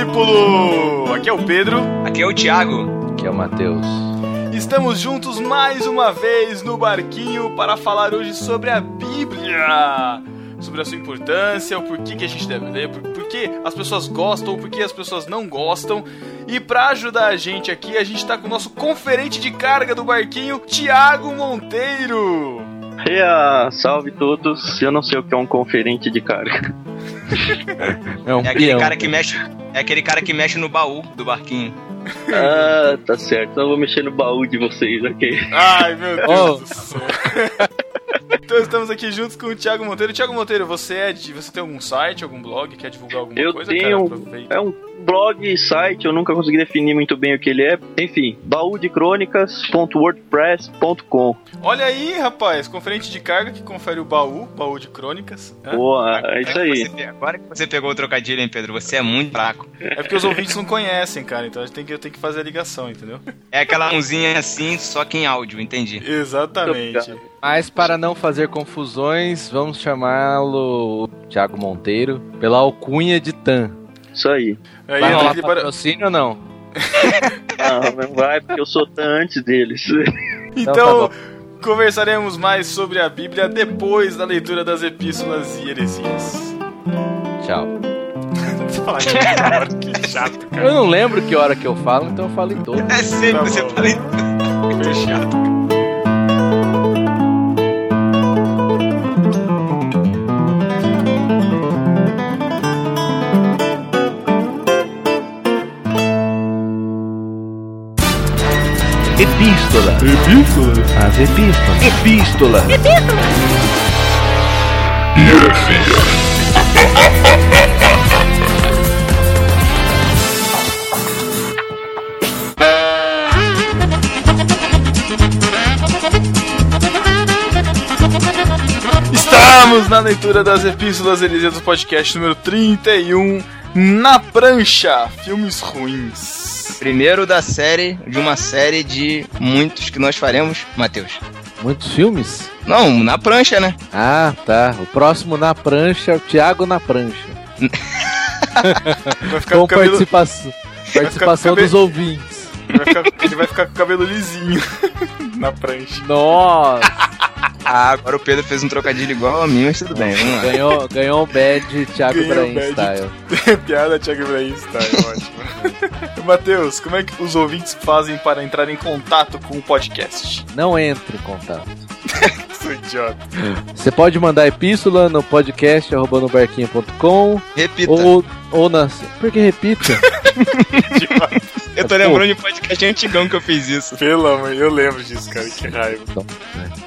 Discípulo! Aqui é o Pedro. Aqui é o Thiago. Aqui é o Matheus. Estamos juntos mais uma vez no barquinho para falar hoje sobre a Bíblia. Sobre a sua importância, o porquê que a gente deve ler, por, por que as pessoas gostam, por que as pessoas não gostam. E para ajudar a gente aqui, a gente está com o nosso conferente de carga do barquinho, Thiago Monteiro. Yeah, salve todos. Eu não sei o que é um conferente de carga. É, um é aquele cara que mexe, é aquele cara que mexe no baú do barquinho. Ah, tá certo. Então eu vou mexer no baú de vocês, ok? Ai, meu Deus oh. do céu. Então estamos aqui juntos com o Thiago Monteiro. Thiago Monteiro, você é de, você tem algum site, algum blog, quer divulgar alguma eu coisa? Tenho, cara, é um blog, site, eu nunca consegui definir muito bem o que ele é. Enfim, baúdecrônicas.wordpress.com. Olha aí, rapaz, conferente de carga que confere o baú, baú de crônicas. Boa, é isso aí. Você, agora que você pegou o trocadilho, hein, Pedro? Você é muito fraco. É porque os ouvintes não conhecem, cara, então a gente tem que, eu tenho que fazer a ligação, entendeu? É aquela mãozinha assim, só que em áudio, entendi. Exatamente. Mas para não fazer confusões, vamos chamá-lo Thiago Monteiro pela alcunha de Tan. Isso aí. aí vai rolar patrocínio ou não? não, não vai, porque eu sou Tan antes deles. Então, então tá conversaremos mais sobre a Bíblia depois da leitura das epístolas e heresias. Tchau. que chato, cara. Eu não lembro que hora que eu falo, então eu falo em todo. É sempre tá você fala em Que chato, cara. Epístola. Epístola. As epístolas. Epístola. Epístola. Estamos na leitura das epístolas Elísias do podcast número 31, na prancha, filmes ruins. Primeiro da série, de uma série de muitos que nós faremos, Matheus. Muitos filmes? Não, na prancha, né? Ah, tá. O próximo na prancha, o Thiago na prancha. Vai ficar com, cabelo... participação, participação dos ouvintes. Vai ficar... ele vai ficar com o cabelo lisinho na prancha. Nossa! Ah, agora o Pedro fez um trocadilho igual a mim, mas tudo bem, vamos lá. Ganhou, ganhou um bad Thiago Ibrahim style. Piada Thiago Ibrahim style, ótimo. Matheus, como é que os ouvintes fazem para entrar em contato com o podcast? Não entre em contato. Sou idiota. Você pode mandar epístola no podcast barquinho.com Repita. Ou, ou na. Por que repita? Eu tô lembrando de podcast antigão que eu fiz isso. Pelo amor, eu lembro disso, cara, que raiva. Então,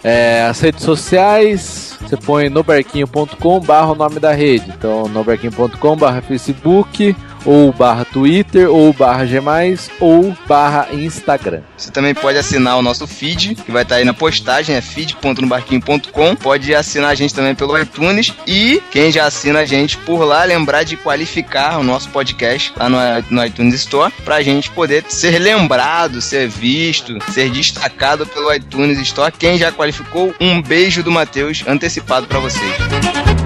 é, as redes sociais, você põe nobarquinho.com barra o nome da rede. Então, nobarquinho.com barra Facebook ou barra Twitter, ou barra G+, ou barra Instagram. Você também pode assinar o nosso feed, que vai estar aí na postagem, é feed.nobarquinho.com. Pode assinar a gente também pelo iTunes e quem já assina a gente por lá, lembrar de qualificar o nosso podcast lá no, no iTunes Store, pra gente poder ser lembrado, ser visto, ser destacado pelo iTunes Store. Quem já qualificou, um beijo do Matheus antecipado para vocês.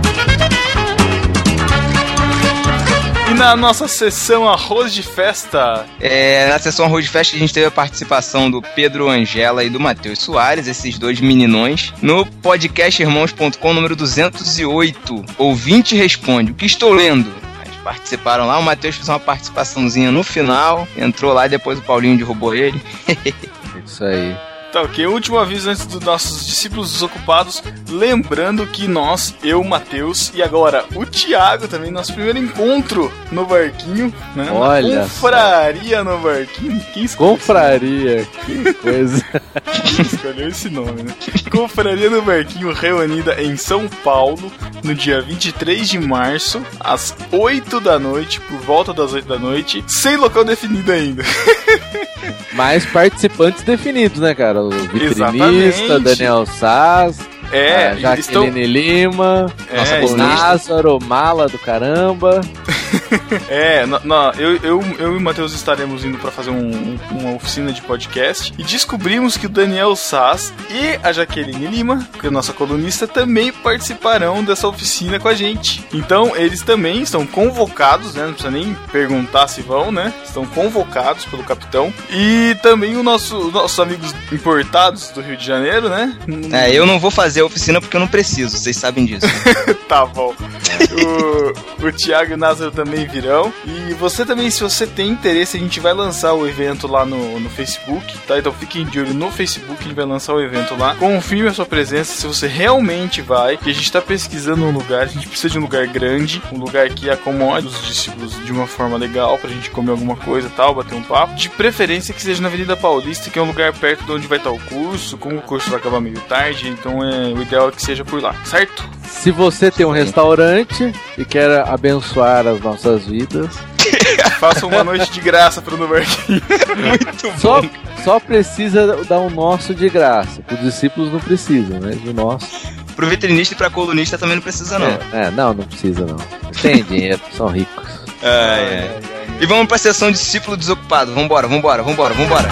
Na nossa sessão Arroz de Festa? É, na sessão Arroz de Festa a gente teve a participação do Pedro Angela e do Matheus Soares, esses dois meninões, no podcast irmãos.com número 208. Ouvinte responde: O que estou lendo? Eles participaram lá, o Matheus fez uma participaçãozinha no final, entrou lá e depois o Paulinho derrubou ele. Isso aí. Tá ok. Último aviso antes dos nossos discípulos desocupados. Lembrando que nós, eu, Matheus e agora o Thiago também, nosso primeiro encontro no barquinho, né? Olha. confraria no barquinho. Quem confraria, que coisa. Quem escolheu esse nome, né? Confraria no barquinho reunida em São Paulo no dia 23 de março, às 8 da noite, por volta das 8 da noite, sem local definido ainda. Mas participantes definidos, né, cara? O vitrinista, Daniel Sass. É, Jaqueline estão... Lima, é, Nossa, Lázaro, mala do caramba. É, na- na- eu, eu, eu e o Matheus estaremos indo pra fazer um- um- uma oficina de podcast e descobrimos que o Daniel Sass e a Jaqueline Lima, que é a nossa colunista, também participarão dessa oficina com a gente. Então, eles também estão convocados, né? Não precisa nem perguntar se vão, né? Estão convocados pelo capitão. E também o nosso, os nossos amigos importados do Rio de Janeiro, né? É, eu não vou fazer a oficina porque eu não preciso, vocês sabem disso. tá bom. O, o Thiago e o Názaro também virão. E você também, se você tem interesse, a gente vai lançar o evento lá no, no Facebook, tá? Então fiquem de olho no Facebook, a gente vai lançar o evento lá. Confirme a sua presença se você realmente vai. Que a gente tá pesquisando um lugar, a gente precisa de um lugar grande, um lugar que acomode os discípulos de uma forma legal pra gente comer alguma coisa tal, bater um papo. De preferência que seja na Avenida Paulista, que é um lugar perto de onde vai estar o curso. Como o curso vai acabar meio tarde, então é, o ideal é que seja por lá, certo? Se você tem um restaurante e quer abençoar as nossas vidas, Faça uma noite de graça pro No Barquinho. só, só precisa dar um nosso de graça. Os discípulos não precisam, né? De nosso. Pro veterinista e pra colunista também não precisa, não. É, é, não, não precisa não. Tem dinheiro, são ricos. É, é. E vamos pra sessão discípulo desocupado. Vambora, vambora, vambora, vambora.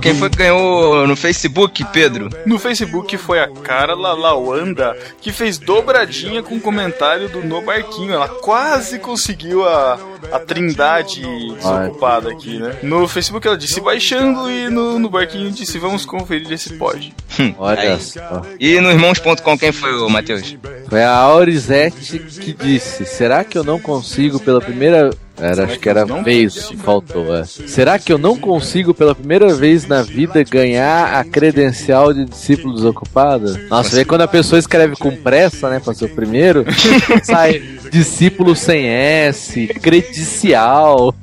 Quem foi que ganhou no Facebook, Pedro? No Facebook foi a Carla Lawanda que fez dobradinha com o comentário do No Barquinho. Ela quase conseguiu a, a trindade desocupada aqui, né? No Facebook ela disse baixando e no, no Barquinho disse vamos conferir esse pod. Olha Aí. só. E no irmãos.com quem foi o Matheus? Foi a Aurizete que disse: Será que eu não consigo pela primeira. Era, acho que era não vez que faltou. É. Será que eu não consigo pela primeira vez na vida ganhar a credencial de discípulo desocupado? Nossa, vê quando a pessoa escreve com pressa, né, pra ser o primeiro, sai discípulo sem S, credicial,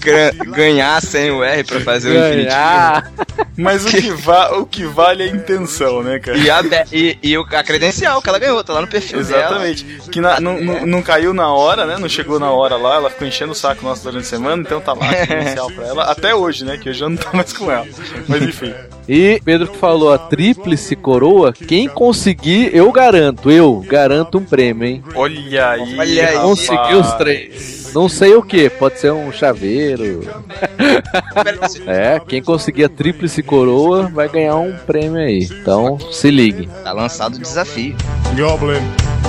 Gra- ganhar sem o R pra fazer o infinitivo. ganhar. Mas o que, va o que vale é a intenção, né, cara? E a, e, e a credencial que ela ganhou, tá lá no perfil dela. Exatamente. Que na- não, não, não caiu na hora, né? Não chegou na hora lá, ela ficou enchendo o saco nosso durante a semana, então tá lá a credencial pra ela. Até hoje, né? Que hoje eu não tá mais com ela. Mas enfim. E Pedro que falou a tríplice coroa, quem conseguir, eu garanto, eu garanto um prêmio, hein? Olha aí. Olha aí. Conseguiu os três. Não sei o que, pode ser um chaveiro. É, quem conseguir a tríplice coroa vai ganhar um prêmio aí. Então, se ligue. Tá lançado o desafio. Goblin.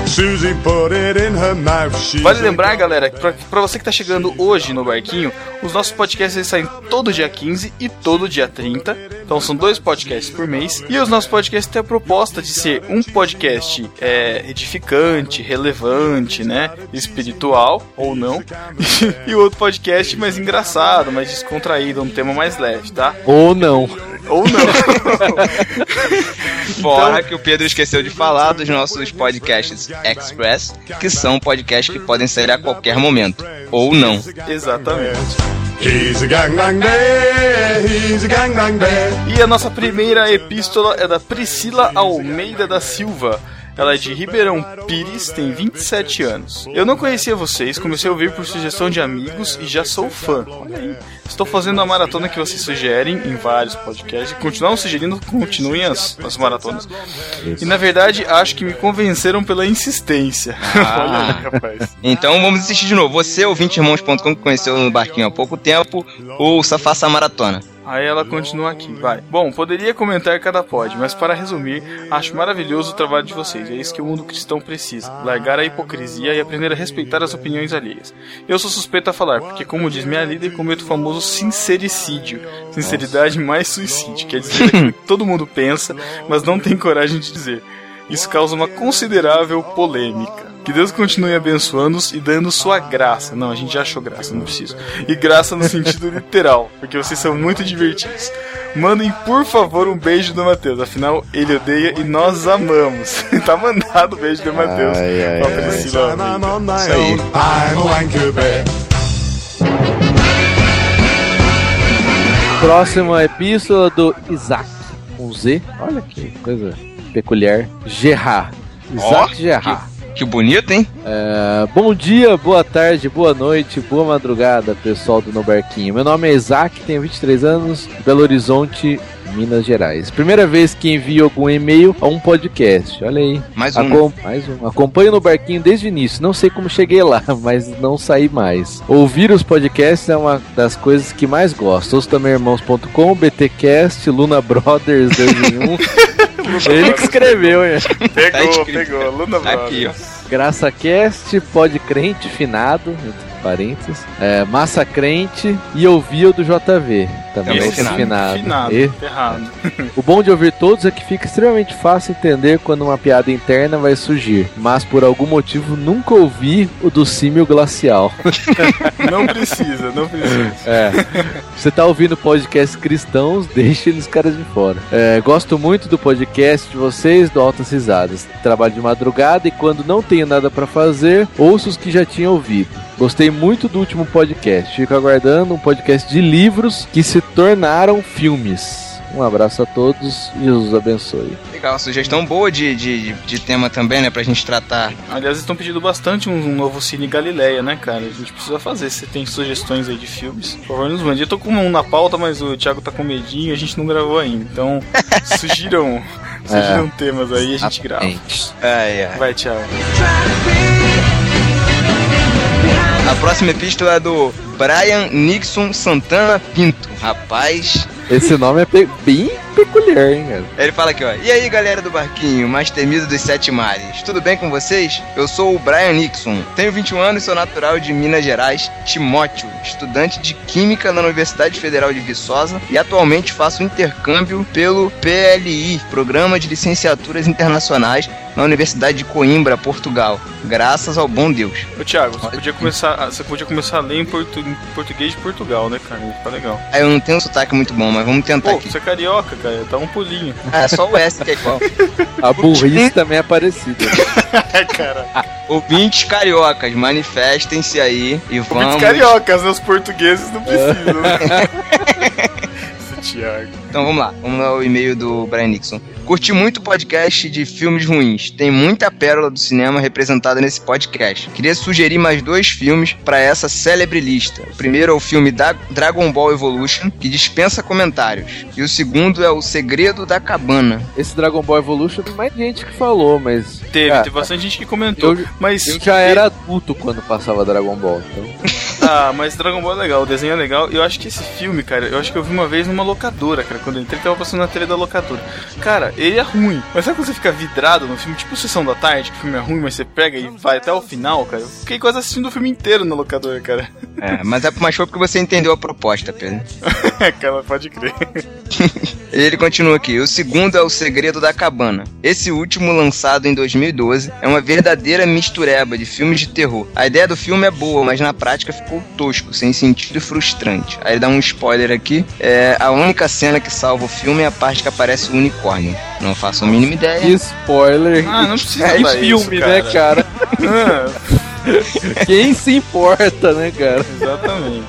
Susie put it in her mouth. Vale lembrar, galera, que pra, pra você que tá chegando hoje no barquinho, os nossos podcasts saem todo dia 15 e todo dia 30. Então são dois podcasts por mês. E os nossos podcasts têm a proposta de ser um podcast é, edificante, relevante, né? Espiritual ou não. e outro podcast mais engraçado, mais descontraído, um tema mais leve, tá? Ou não. Ou não. Fora que o Pedro esqueceu de falar dos nossos podcasts Express, que são podcasts que podem sair a qualquer momento. Ou não. Exatamente. He's a gangbang bear. He's a gangbang bear. E a nossa primeira epístola é da Priscila Almeida da Silva. Ela é de Ribeirão Pires, tem 27 anos. Eu não conhecia vocês, comecei a ouvir por sugestão de amigos e já sou fã. Olha aí. Estou fazendo a maratona que vocês sugerem em vários podcasts. Continuam sugerindo, continuem as, as maratonas. E na verdade, acho que me convenceram pela insistência. Olha aí, rapaz. Então vamos assistir de novo. Você, o 20irmãos.com, que conheceu no barquinho há pouco tempo, ouça, faça a maratona. Aí ela continua aqui, vai. Bom, poderia comentar cada pod, mas para resumir, acho maravilhoso o trabalho de vocês. É isso que o mundo cristão precisa: largar a hipocrisia e aprender a respeitar as opiniões alheias. Eu sou suspeito a falar, porque, como diz minha líder, cometo o famoso sincericídio. Sinceridade mais suicídio. Quer dizer que todo mundo pensa, mas não tem coragem de dizer. Isso causa uma considerável polêmica. Que Deus continue abençoando-os e dando sua graça. Não, a gente já achou graça, não preciso. E graça no sentido literal, porque vocês são muito divertidos. Mandem, por favor, um beijo do Matheus. Afinal, ele odeia e nós amamos. tá mandado o beijo do Matheus. Ai, ai, ai. Bear. Próxima epístola do Isaac, com Z. Olha que coisa peculiar. Gerard. Isaac Ó, Gerard. Que bonito, hein? É, bom dia, boa tarde, boa noite, boa madrugada, pessoal do No Barquinho. Meu nome é Isaac, tenho 23 anos, Belo Horizonte, Minas Gerais. Primeira vez que envio algum e-mail a um podcast. Olha aí. Mais um. Acom mais um. Acompanho no barquinho desde o início. Não sei como cheguei lá, mas não saí mais. Ouvir os podcasts é uma das coisas que mais gosto. Ouço também irmãos.com, BTcast, Luna Brothers 2 em 1. Ele que escreveu, hein? Pegou, Tá pegou. Luna Tá aqui, ó. Brothers. Graça Cast, Pod Crente Finado, parênteses, é, Massa Crente e Ouvia o do JV. Também Também esse finado. finado. E- Errado. o bom de ouvir todos é que fica extremamente fácil entender quando uma piada interna vai surgir, mas por algum motivo nunca ouvi o do símio glacial. Não precisa, não precisa. É. Você tá ouvindo podcasts cristãos, deixa eles caras de fora. É, gosto muito do podcast de vocês, do Altas Risadas. Trabalho de madrugada e quando não tenho nada pra fazer, ouço os que já tinha ouvido. Gostei muito do último podcast. Fico aguardando um podcast de livros que se tornaram filmes. Um abraço a todos e Jesus abençoe. Legal, sugestão boa de, de, de tema também, né? Pra gente tratar. Aliás, estão pedindo bastante um, um novo Cine Galileia, né, cara? A gente precisa fazer. Se tem sugestões aí de filmes, por favor, nos mande. Eu tô com um na pauta, mas o Thiago tá com medinho e a gente não gravou ainda. Então, sugiram, sugiram temas aí e a gente grava. Ai, ai. Vai, Thiago. A próxima epístola é do Brian Nixon Santana Pinto. Rapaz, Esse nome é pe- bem peculiar, hein, cara? Ele fala aqui, ó. E aí, galera do barquinho, mais temido dos sete mares. Tudo bem com vocês? Eu sou o Brian Nixon. Tenho 21 anos e sou natural de Minas Gerais, Timóteo, estudante de Química na Universidade Federal de Viçosa e atualmente faço intercâmbio pelo PLI, Programa de Licenciaturas Internacionais, na Universidade de Coimbra, Portugal. Graças ao bom Deus. Ô, Thiago, você podia começar, a- você podia começar a ler em, portu- em português de Portugal, né, cara? Ia ficar legal. Aí eu não tenho um sotaque muito bom, mas vamos tentar Pô, aqui. você é carioca, cara. Dá um pulinho. Ah, é só o S que é igual. A burrice também é parecida. É, cara. Ouvintes cariocas, manifestem-se aí e vamos. Ouvintes cariocas, né? Os portugueses não precisam. né? Esse Thiago. Então vamos lá, vamos lá o e-mail do Brian Nixon. Curti muito o podcast de filmes ruins. Tem muita pérola do cinema representada nesse podcast. Queria sugerir mais dois filmes para essa célebre lista. O primeiro é o filme da Dragon Ball Evolution, que dispensa comentários. E o segundo é O Segredo da Cabana. Esse Dragon Ball Evolution tem mais gente que falou, mas. Teve, cara, teve bastante gente que comentou. eu- mas Eu já era adulto quando passava Dragon Ball, então. Ah, mas Dragon Ball é legal, o desenho é legal. E eu acho que esse filme, cara, eu acho que eu vi uma vez numa locadora, cara. Quando eu entrei, tava passando na tele da locadora. Cara, ele é ruim. Mas sabe quando você fica vidrado no filme, tipo Sessão da Tarde, que o filme é ruim, mas você pega e vai até o final, cara? Eu fiquei quase assistindo o filme inteiro na locadora, cara. É, mas é mais show porque você entendeu a proposta, Pedro. cara, pode crer. Ele continua aqui. O segundo é O Segredo da Cabana. Esse último, lançado em 2012, é uma verdadeira mistureba de filmes de terror. A ideia do filme é boa, mas na prática ficou tosco, sem sentido e frustrante. Aí ele dá um spoiler aqui. É, a única cena que salva o filme é a parte que aparece o unicórnio. Não faço a mínima ideia. Que spoiler. Ah, não precisa É filme, isso, né, cara? Ah, Quem se importa, né, cara? exatamente.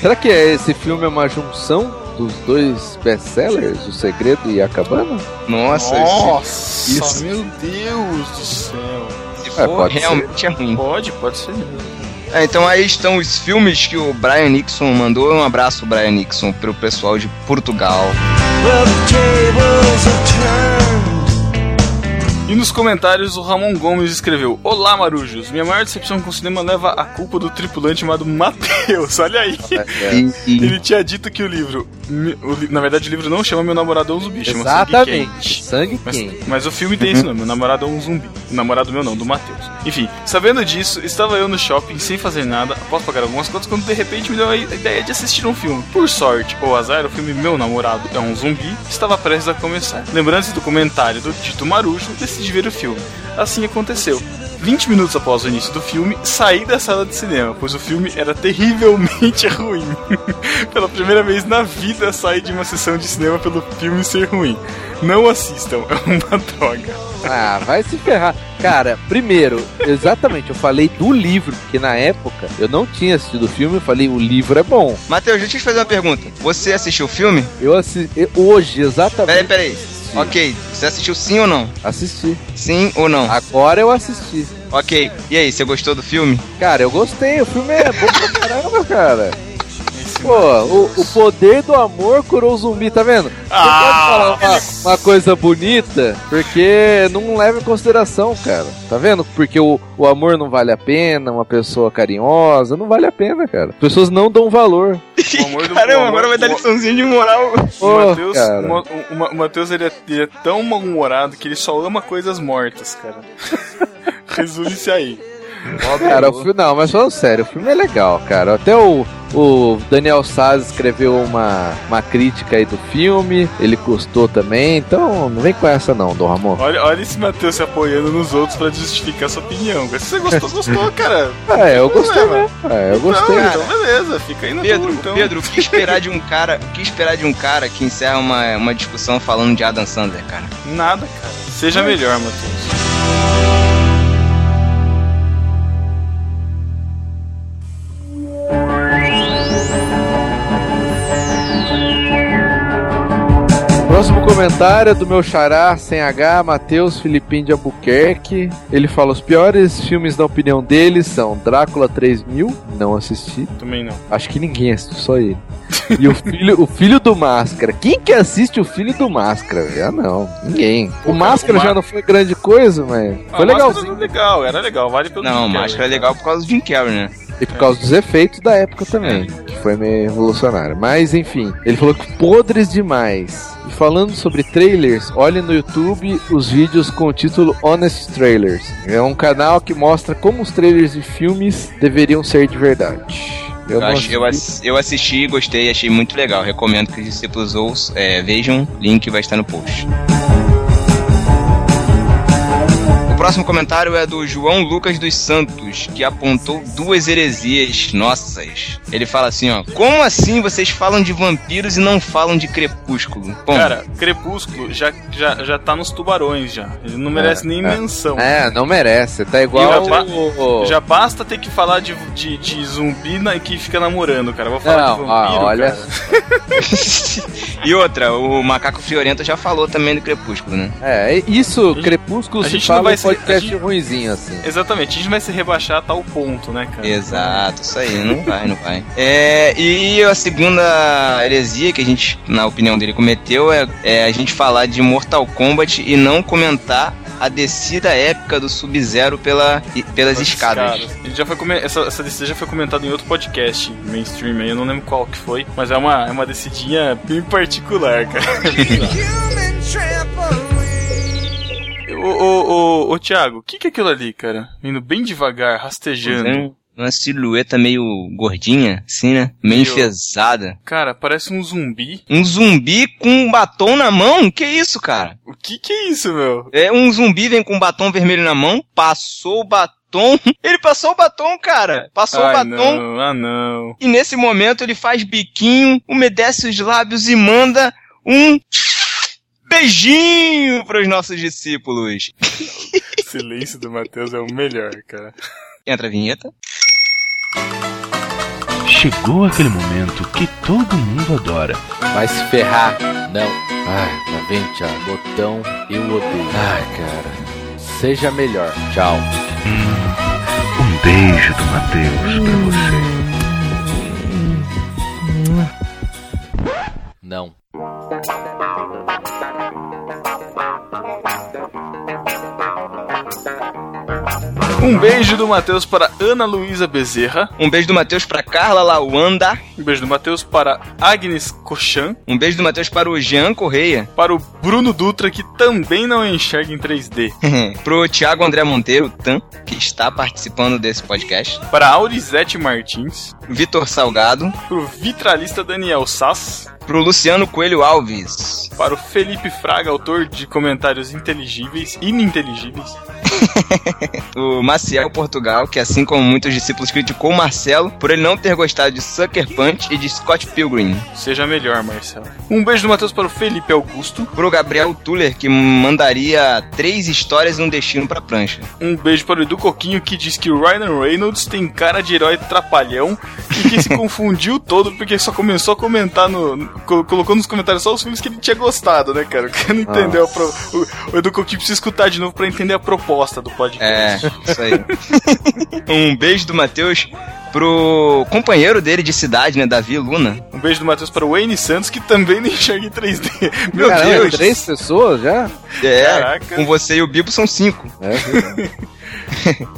Será que é- esse filme é uma junção dos dois best-sellers, O Segredo e a Cabana? Nossa, Nossa, isso- meu Deus do céu. se, É, for, pode ser. realmente é ruim. Pode, pode ser mesmo. É, então aí estão os filmes que o Brian Nixon mandou. Um abraço, Brian Nixon, pro pessoal de Portugal. E nos comentários o Ramon Gomes escreveu: Olá Marujos, minha maior decepção com o cinema leva a culpa do tripulante chamado Matheus. Olha aí. É. E- Ele tinha dito que o livro. na verdade, o livro não chama Meu Namorado é um Zumbi, chama Sangue Exatamente. Quente. Sangue Mas, quente. mas o filme tem esse nome, Meu Namorado é um Zumbi. O namorado meu não, do Matheus. Enfim, sabendo disso, estava eu no shopping sem fazer nada, após pagar algumas contas, quando de repente me deu a ideia de assistir um filme. Por sorte ou azar, o filme Meu Namorado é um Zumbi estava prestes a começar. Lembrando-se do comentário do Tito Marujo, decidi ver o filme. Assim aconteceu. 20 minutos após o início do filme, saí da sala de cinema, pois o filme era terrivelmente ruim. Pela primeira vez na vida, saí de uma sessão de cinema pelo filme ser ruim. Não assistam, é uma droga. Ah, vai se ferrar. Cara, primeiro, exatamente, eu falei do livro, porque na época eu não tinha assistido o filme, eu falei, o livro é bom. Matheus, deixa eu te fazer uma pergunta. Você assistiu o filme? Eu assisti, hoje, exatamente. Peraí, peraí. Ok, você assistiu sim ou não? Assisti. Sim ou não? Agora eu assisti. Ok. E aí, você gostou do filme? Cara, eu gostei, o filme é bom pra caramba, cara. Pô, o, o poder do amor curou o zumbi, tá vendo? Você Ah, pode falar uma, uma coisa bonita, porque não leva em consideração, cara. Tá vendo? Porque o, o amor não vale a pena, uma pessoa carinhosa, não vale a pena, cara. As pessoas não dão valor. O Caramba, amor- agora vai dar liçãozinha de moral. O Matheus, cara. o Ma- o Ma- o Matheus, ele, é, ele é tão mal-humorado que ele só ama coisas mortas, cara. Resume-se aí. Cara, o filme, não, mas falando sério, o filme é legal, cara. Até o, o Daniel Saz escreveu uma, uma crítica aí do filme, ele gostou também, então não vem com essa não, Dom Ramon. Olha, olha esse Matheus se apoiando nos outros pra justificar sua opinião. Se você gostou, gostou, cara. É, eu gostei mesmo. É, eu gostei. Não, então beleza, fica aí na Pedro, tua, então. Pedro, o que esperar de um cara, o que esperar de um cara que encerra uma, uma discussão falando de Adam Sandler, cara? Nada, cara. Seja melhor, Matheus. Próximo comentário é do meu xará, sem H, Matheus Filipim de Albuquerque. Ele fala: os piores filmes, na opinião dele, são Drácula 3000, não assisti. Também não. Acho que ninguém assistiu, só ele. E o filho, o filho do Máscara. Quem que assiste o filho do Máscara? Ah, não. Ninguém. O cara, Máscara o já não foi grande coisa, mas foi Ah, legalzinho. Máscara era legal, era legal, vale pelo Não, Carrey. máscara é legal por causa do Jim Carrey, né? E por causa dos efeitos da época também, que foi meio revolucionário. Mas enfim, ele falou que podres demais. E falando sobre trailers, olhe no YouTube os vídeos com o título Honest Trailers. É um canal que mostra como os trailers de filmes deveriam ser de verdade. Eu, eu, assisti. ass- eu assisti, gostei, achei muito legal. Recomendo que os discípulos ouçam, é, vejam, link vai estar no post. O próximo comentário é do João Lucas dos Santos, que apontou duas heresias nossas. Ele fala assim, ó: "Como assim vocês falam de vampiros e não falam de crepúsculo?" Bom, Cara, Crepúsculo já, já, já tá nos tubarões já. Ele não merece nem é. menção. É, não merece. Tá igual. Já- o- Já basta ter que falar de, de, de zumbi na, que fica namorando, cara. Vou falar de Não, vampiro, ah, olha. e outra, o Macaco Friorento já falou também do crepúsculo, né? É, isso, Crepúsculo a se gente não fala vai ser- podcast gente- ruinzinho, assim. Exatamente, a gente vai se rebaixar a tal ponto, né, cara? Exato, isso aí, não vai, não vai. É, e a segunda heresia que a gente, na opinião dele, cometeu é, é a gente falar de Mortal Kombat e não comentar a descida épica do Sub-Zero pela, pelas As escadas. Ele já foi come- essa, essa decisão já foi comentada em outro podcast mainstream aí, eu não lembro qual que foi, mas é uma, é uma decidinha bem particular, cara. ô, ô, ô, ô, Thiago, o que, que é aquilo ali, cara? Indo bem devagar, rastejando. Né? Uma silhueta meio gordinha, assim, né? Meio enfesada. Cara, parece um zumbi. Um zumbi com um batom na mão? Que isso, cara? O que que é isso, meu? É um zumbi vem com um batom vermelho na mão, passou o batom. Ele passou o batom, cara. Passou o Ai, batom. não, ah, não. E nesse momento ele faz biquinho, umedece os lábios e manda um beijinho para os nossos discípulos. O silêncio do Matheus é o melhor, cara. Entra a vinheta. Chegou aquele momento que todo mundo adora. Vai se ferrar. Não. Ai, tá vendo, Thiago? Botão, eu odeio. Ai, cara. Seja melhor. Tchau. Um beijo do Matheus pra você. Não. Um beijo do Matheus para Ana Luísa Bezerra. Um beijo do Matheus para Carla Lawanda. Um beijo do Matheus para Agnes Cochan. Um beijo do Matheus para o Jean Correia. Para o Bruno Dutra, que também não enxerga em 3D. Pro Thiago André Monteiro, Tan, que está participando desse podcast. Para a Aurizete Martins. Vitor Salgado. Pro vitralista Daniel Sass. Pro Luciano Coelho Alves. Para o Felipe Fraga, autor de comentários inteligíveis, ininteligíveis. o Maciel Portugal, que assim como muitos discípulos criticou o Marcelo por ele não ter gostado de Sucker Punch e de Scott Pilgrim. Seja melhor, Marcelo. Um beijo do Matheus para o Felipe Augusto. Pro Gabriel Tuller, que mandaria três histórias e um destino pra prancha. Um beijo para o Edu Coquinho, que diz que o Ryan Reynolds tem cara de herói trapalhão e que se confundiu todo porque só começou a comentar no, colocou nos comentários só os filmes que ele tinha gostado, né, cara? Que não entendeu a pro... o, o Edu precisa escutar de novo pra entender a proposta do É, podcast. isso aí. um beijo do Matheus pro companheiro dele de cidade, né, Davi Luna. Um beijo do Matheus para o Wayne Santos, que também não enxerga em 3D. Meu Caramba, Deus! três pessoas já? É, Caraca. com você e o Bibo são cinco. É, verdade.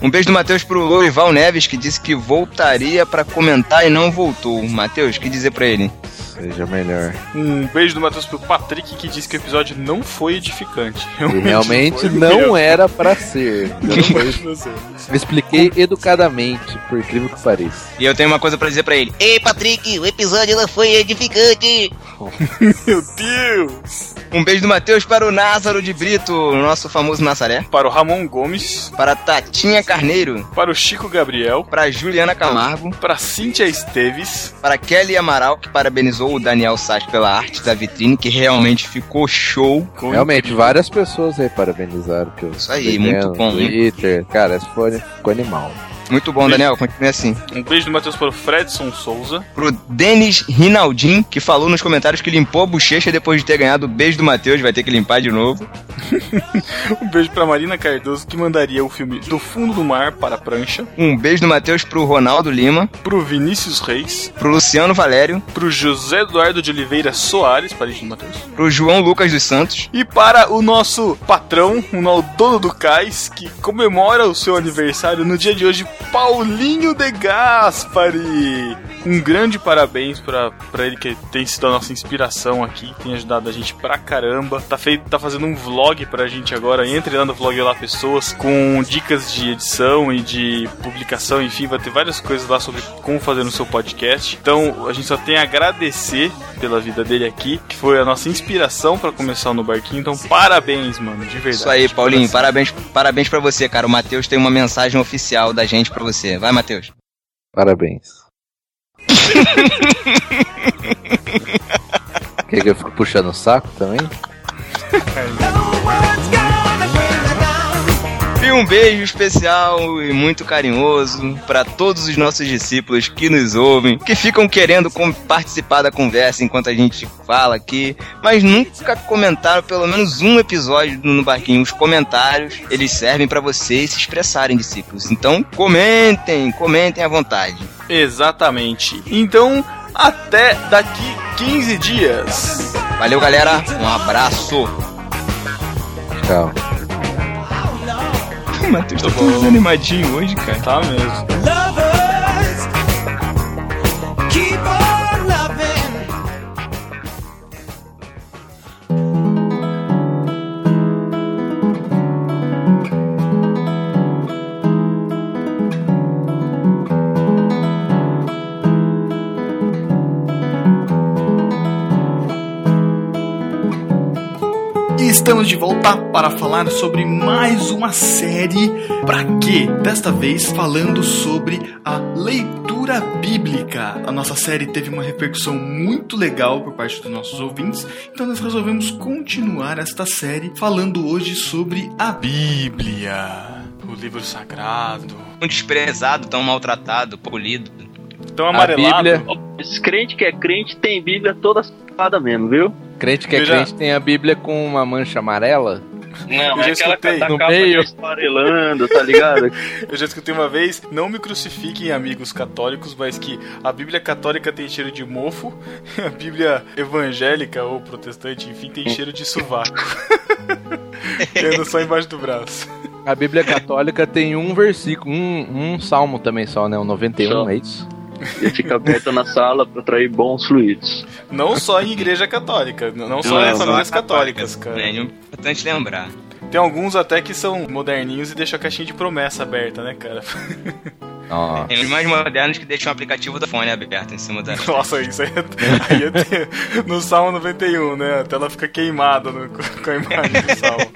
Um beijo do Matheus pro Lourival Neves, que disse que voltaria pra comentar e não voltou. Matheus, o que dizer pra ele? Seja melhor. Um beijo do Matheus pro Patrick, que disse que o episódio não foi edificante. Realmente foi não mesmo. era pra ser. Não. Eu expliquei educadamente, por incrível que pareça. E eu tenho uma coisa pra dizer pra ele. Ei, Patrick, o episódio não foi edificante. Meu Deus! Um beijo do Matheus para o Názaro de Brito, nosso famoso Nazaré. Para o Ramon Gomes, Para a Tatinha Carneiro. para o Chico Gabriel, Para a Juliana Camargo. para a Cíntia Esteves, Para a Kelly Amaral, que parabenizou o Daniel Sá pela arte da vitrine, que realmente ficou show. Realmente, várias pessoas aí parabenizaram. Que eu Isso aí, muito bom, hein? Twitter. Cara, esse foi, ficou animal. Muito bom, Daniel, continue assim. Um beijo do Matheus para o Fredson Souza, Pro Denis Rinaldin, que falou nos comentários que limpou a bochecha depois de ter ganhado o beijo do Matheus, vai ter que limpar de novo. um beijo para Marina Cardoso, que mandaria o filme Do Fundo do Mar para a prancha, Um beijo do Matheus pro Ronaldo Lima, para o Vinícius Reis, pro Luciano Valério, para o José Eduardo de Oliveira Soares, parente do Matheus, pro João Lucas dos Santos, e para o nosso patrão, o no- dono do cais, que comemora o seu aniversário no dia de hoje, Paulinho de Gaspari. Um grande parabéns pra pra ele que tem sido a nossa inspiração aqui, tem ajudado a gente pra caramba. Tá, feito, tá fazendo um vlog pra gente agora. Entre lá no vlog lá pessoas com dicas de edição e de publicação, enfim, vai ter várias coisas lá sobre como fazer no seu podcast. Então a gente só tem a agradecer pela vida dele aqui, que foi a nossa inspiração pra começar no barquinho. Então parabéns, mano, de verdade. Isso aí, Paulinho, coração. parabéns, parabéns pra você, cara. O Matheus tem uma mensagem oficial da gente pra você. Vai, Matheus. Parabéns. Quer que eu fique puxando o saco também? E um beijo especial e muito carinhoso pra todos os nossos discípulos que nos ouvem, que ficam querendo participar da conversa enquanto a gente fala aqui, mas nunca comentaram pelo menos um episódio do no barquinho. Os comentários, eles servem pra vocês se expressarem, discípulos. Então, comentem, comentem à vontade. Exatamente. Então, até daqui 15 dias. Valeu, galera. Um abraço. Tchau. Matheus tá todo desanimadinho hoje, cara. Tá mesmo. Estamos de volta para falar sobre mais uma série. Pra quê? Desta vez falando sobre a leitura bíblica. A nossa série teve uma repercussão muito legal por parte dos nossos ouvintes, então nós resolvemos continuar esta série falando hoje sobre a Bíblia, o livro sagrado. Tão desprezado, tão maltratado, polido. Tão A amarelado. Bíblia, Esse crente que é crente tem Bíblia toda safada mesmo, viu? Crente que é Eu já- crente tem a Bíblia com uma mancha amarela. Não, já é aquela escutei. No capa meio. esfarelando, tá ligado? Eu já escutei uma vez, não me crucifiquem amigos católicos, mas que a Bíblia católica tem cheiro de mofo, a Bíblia evangélica ou protestante, enfim, tem cheiro de sovaco. anda só embaixo do braço. A Bíblia católica tem um versículo, um, um salmo também só, né? O 91, Só. é isso? E fica aberto na sala pra atrair bons fluidos. Não só em igreja católica, não só Não, em só famílias católicas, cara. É importante lembrar. Tem alguns até que são moderninhos e deixam a caixinha de promessa aberta, né, cara? Tem os mais modernos que deixam o aplicativo do fone aberto em cima da. Nossa, isso aí, é- aí é ter- no Salmo 91, né? A tela fica queimada no- com a imagem do Salmo.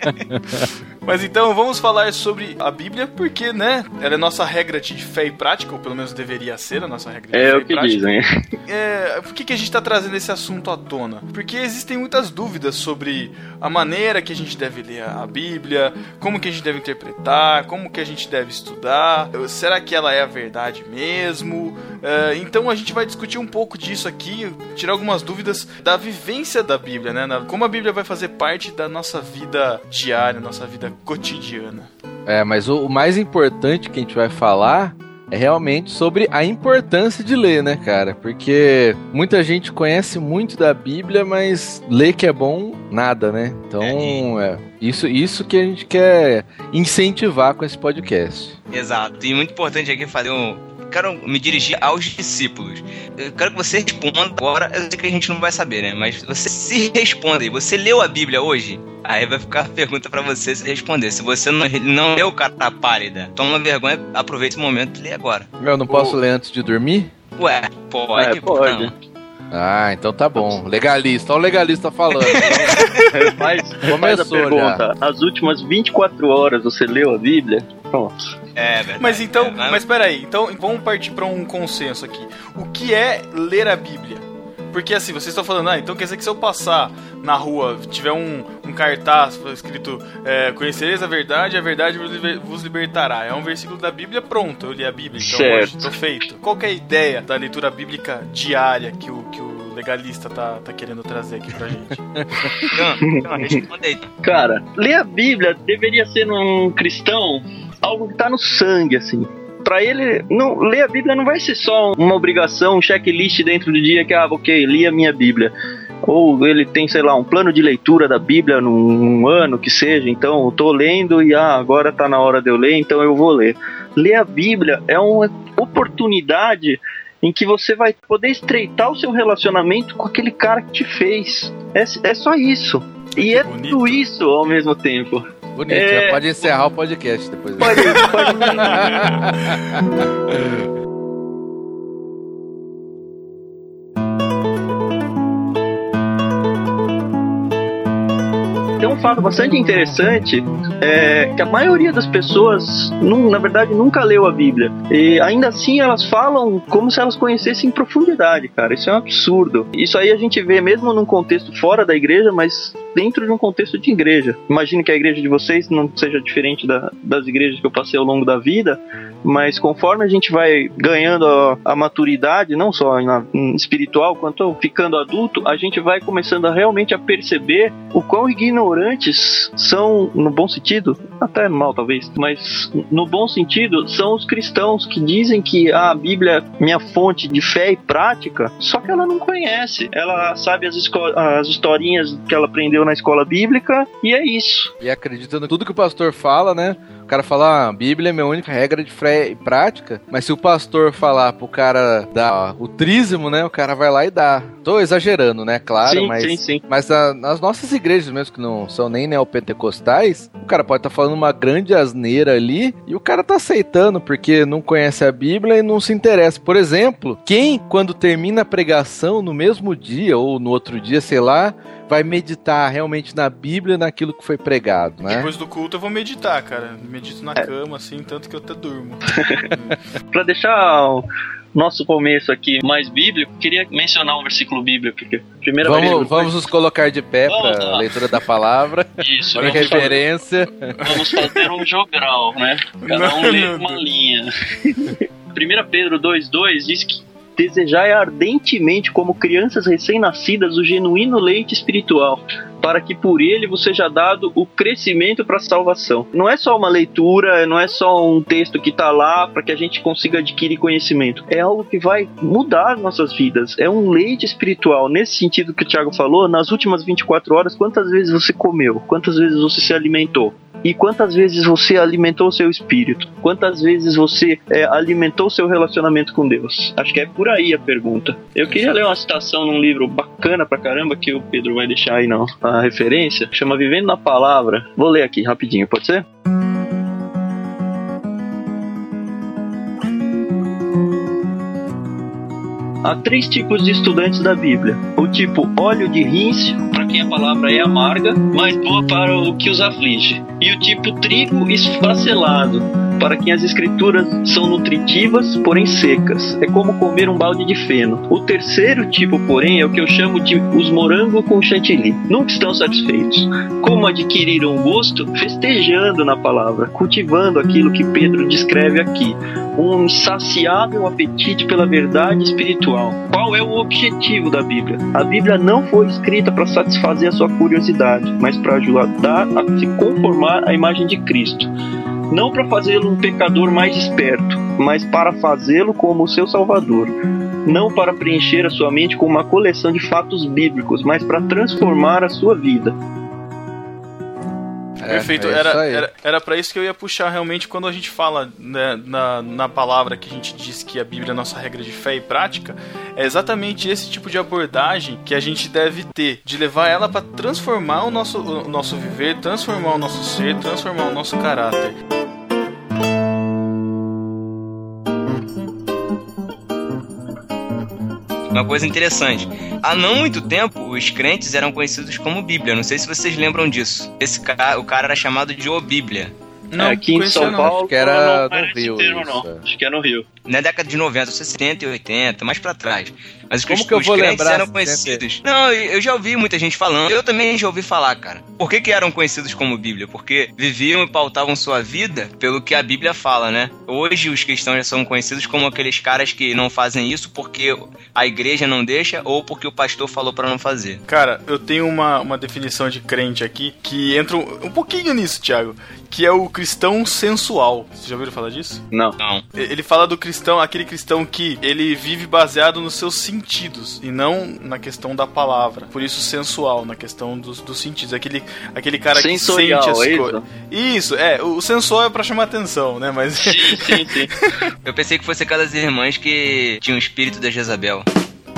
Mas então vamos falar sobre a Bíblia, porque, né? Ela é nossa regra de fé e prática, ou pelo menos deveria ser a nossa regra de É fé o e que prática. dizem. É, por que, que a gente está trazendo esse assunto à tona? Porque existem muitas dúvidas sobre a maneira que a gente deve ler a Bíblia, como que a gente deve interpretar, como que a gente deve estudar, será que ela é a verdade mesmo? É, então a gente vai discutir um pouco disso aqui, tirar algumas dúvidas da vivência da Bíblia, né? Como a Bíblia vai fazer parte da nossa vida diária, nossa vida cotidiana. É, mas o, o mais importante que a gente vai falar é realmente sobre a importância de ler, né, cara? Porque muita gente conhece muito da Bíblia, mas ler que é bom, nada, né? Então, é, isso, isso que a gente quer incentivar com esse podcast. Exato. E muito importante aqui fazer um. Quero me dirigir aos discípulos. Eu quero que você responda agora. Eu sei que a gente não vai saber, né? Mas você se responda aí. Você leu a Bíblia hoje? Aí vai ficar a pergunta pra você se responder. Se você não, não leu, cara, tá pálida. Toma vergonha, aproveita esse momento e lê agora. Eu não posso ler antes de dormir? Ué, pode. É, pode. Não. Ah, então tá bom. Legalista, olha o legalista falando. Mas faz a Começou pergunta: as últimas 24 horas você leu a Bíblia? Pronto. É, verdade. Mas então, É, mas- mas peraí, então vamos partir pra um consenso aqui. O que é ler a Bíblia? Porque assim, vocês estão falando, ah, então quer dizer que se eu passar na rua, tiver um, um cartaz escrito é, Conhecereis a verdade, a verdade vos liber- vos libertará. É um versículo da Bíblia, pronto, eu li a Bíblia, então Certo. hoje tô feito. Qual que é a ideia da leitura bíblica diária que o legalista tá, tá querendo trazer aqui pra gente? Cara, ler a Bíblia deveria ser num cristão algo que tá no sangue, assim. Pra ele, não, ler a Bíblia não vai ser só uma obrigação, um checklist dentro do dia que, ah, ok, li a minha Bíblia. Ou ele tem, sei lá, um plano de leitura da Bíblia num, num ano que seja, então eu tô lendo e ah, agora tá na hora de eu ler, então eu vou ler. Ler a Bíblia é uma oportunidade em que você vai poder estreitar o seu relacionamento com aquele cara que te fez. É, é só isso. E é bonito. tudo isso ao mesmo tempo. Bonito, É. já pode encerrar o podcast depois. Pode, pode... Tem um fato bastante interessante é que a maioria das pessoas, nu- na verdade, nunca leu a Bíblia. E ainda assim elas falam como se elas conhecessem em profundidade, cara. Isso é um absurdo. Isso aí a gente vê mesmo num contexto fora da igreja, mas dentro de um contexto de igreja. Imagino que a igreja de vocês não seja diferente da- das igrejas que eu passei ao longo da vida, mas conforme a gente vai ganhando a, a maturidade, não só na, espiritual, quanto ficando adulto, a gente vai começando a realmente a perceber o quão ignorantes são, no bom sentido, até mal talvez, mas no bom sentido, são os cristãos que dizem que ah, a Bíblia é minha fonte de fé e prática, só que ela não conhece. Ela sabe as, as historinhas que ela aprendeu na escola bíblica e é isso. E acredita em tudo que o pastor fala, né? O cara fala, ah, a Bíblia é minha única regra de fé e prática, mas se o pastor falar pro cara dar o trízimo, né? O cara vai lá e dá. Tô exagerando, né? Claro, sim, mas. sim, sim. Mas na- nas nossas igrejas mesmo, que não são nem neopentecostais, o cara pode estar falando uma grande asneira ali e o cara tá aceitando porque não conhece a Bíblia e não se interessa. Por exemplo, quem, quando termina a pregação no mesmo dia ou no outro dia, sei lá, vai meditar realmente na Bíblia, naquilo que foi pregado, né? Depois do culto eu vou meditar, cara. Medito na cama, assim, tanto que eu até durmo. Para deixar nosso começo aqui mais bíblico, queria mencionar um versículo bíblico. Primeira vez Vamos, vamos nos colocar de pé para a leitura da palavra. Isso, Olha a vamos fazer, referência. vamos fazer um jogral, né? Cada um lê uma linha. 1 Pedro 2,2 diz que desejai ardentemente como crianças recém-nascidas o genuíno leite espiritual, para que por ele vos seja dado o crescimento para a salvação. Não é só uma leitura, não é só um texto que está lá para que a gente consiga adquirir conhecimento. É algo que vai mudar as nossas vidas. É um leite espiritual. Nesse sentido que o Thiago falou, nas últimas 24 horas, quantas vezes você comeu? Quantas vezes você se alimentou? E quantas vezes você alimentou o seu espírito? Quantas vezes você é, alimentou o seu relacionamento com Deus? Acho que é por aí a pergunta. Eu queria ler uma citação num livro bacana pra caramba que o Pedro vai deixar aí não, a referência. Chama Vivendo na Palavra. Vou ler aqui rapidinho, pode ser? Há três tipos de estudantes da Bíblia. O tipo óleo de rince, para quem a palavra é amarga, mas boa para o que os aflige. E o tipo trigo esfacelado, para quem as escrituras são nutritivas, porém secas. É como comer um balde de feno. O terceiro tipo, porém, é o que eu chamo de os morango com chantilly. Nunca estão satisfeitos. Como adquiriram gosto? Festejando na palavra, cultivando aquilo que Pedro descreve aqui. Um insaciável apetite pela verdade espiritual. Qual é o objetivo da Bíblia? A Bíblia não foi escrita para satisfazer a sua curiosidade, mas para ajudar a se conformar à imagem de Cristo não para fazê-lo um pecador mais esperto, mas para fazê-lo como seu Salvador. Não para preencher a sua mente com uma coleção de fatos bíblicos, mas para transformar a sua vida. É, Perfeito, é era, era, era pra isso que eu ia puxar realmente quando a gente fala né, na, na palavra que a gente diz que a Bíblia é nossa regra de fé e prática, é exatamente esse tipo de abordagem que a gente deve ter, de levar ela para transformar o nosso, o nosso viver, transformar o nosso ser, transformar o nosso caráter. Uma coisa interessante. Há não muito tempo, os crentes eram conhecidos como Bíblia. Não sei se vocês lembram disso. Esse cara, o cara era chamado de O Bíblia. Não, É, aqui em São não. Paulo Acho que era não no Rio termo, não. é. Acho que é no Rio. Na década de 90, 70 e 80, mais pra trás. Mas os, Como crist- que eu os vou crentes lembrar eram 70? conhecidos. Não, eu já ouvi muita gente falando. Eu também já ouvi falar, cara. Por que, que eram conhecidos como Bíblia? Porque viviam e pautavam sua vida pelo que a Bíblia fala, né? Hoje os cristãos já são conhecidos como aqueles caras que não fazem isso porque a igreja não deixa ou porque o pastor falou pra não fazer. Cara, eu tenho uma, uma definição de crente aqui que entra um, um pouquinho nisso, Thiago, que é o cristão sensual. Vocês já ouviram falar disso? Não. Não. Ele fala do cristão, aquele cristão que ele vive baseado nos seus sentidos e não na questão da palavra. Por isso sensual, na questão dos, dos sentidos. Aquele, aquele cara Sensorial, que sente as é coisas. Isso, é. O sensual é pra chamar atenção, né? Mas. Sim, sim, sim. Eu pensei que fosse aquelas irmãs que tinham o espírito da Jezabel.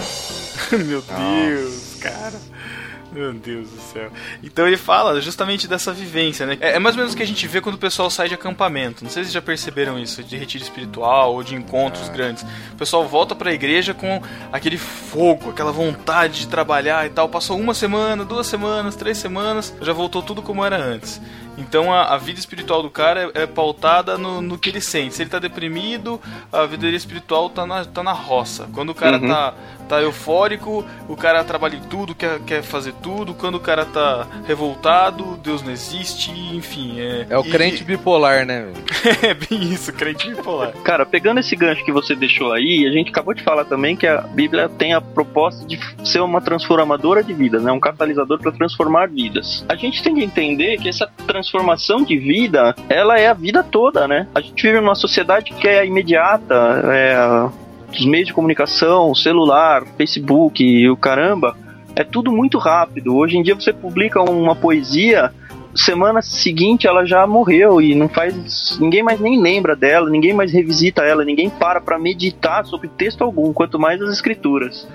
Meu Deus, cara. Meu Deus do céu. Então ele fala justamente dessa vivência, né? É, é mais ou menos o que a gente vê quando o pessoal sai de acampamento. Não sei se vocês já perceberam isso, de retiro espiritual ou de encontros grandes. O pessoal volta pra igreja com aquele fogo, aquela vontade de trabalhar e tal. Passou uma semana, duas semanas, três semanas, já voltou tudo como era antes. Então a, a vida espiritual do cara é, é pautada no, no que ele sente. Se ele tá deprimido, a vida dele espiritual tá na, tá na roça. Quando o cara Uhum. tá, tá eufórico, o cara trabalha em tudo, quer, quer fazer tudo. Quando o cara tá revoltado, Deus não existe, enfim. É, É o e- crente bipolar, né, é bem isso, crente bipolar. Cara, pegando esse gancho que você deixou aí, a gente acabou de falar também que a Bíblia tem a proposta de ser uma transformadora de vidas, né? Um catalisador para transformar vidas. A gente tem que entender que essa transformação de vida, ela é a vida toda, né? A gente vive numa sociedade que é imediata, é, os meios de comunicação, celular, Facebook e o caramba, é tudo muito rápido. Hoje em dia você publica uma poesia semana seguinte ela já morreu e não faz ninguém mais nem lembra dela, ninguém mais revisita ela, ninguém para para meditar sobre texto algum, quanto mais as escrituras.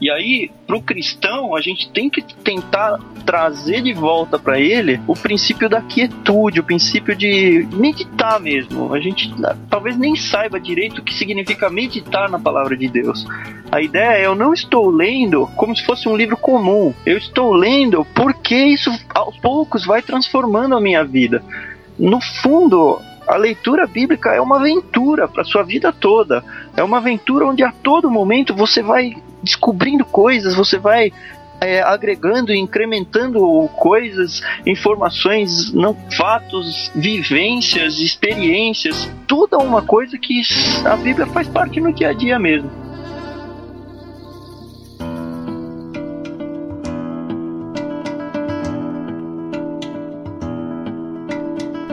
E aí, pro cristão, a gente tem que tentar trazer de volta para ele o princípio da quietude, o princípio de meditar mesmo. A gente ah, talvez nem saiba direito o que significa meditar na palavra de Deus. A ideia é eu não estou lendo como se fosse um livro comum. Eu estou lendo porque isso aos poucos vai transformando a minha vida. No fundo, a leitura bíblica é uma aventura para sua vida toda. É uma aventura onde a todo momento você vai descobrindo coisas, você vai é, agregando e incrementando coisas, informações, não fatos, vivências, experiências, tudo é uma coisa que a Bíblia faz parte no dia a dia mesmo.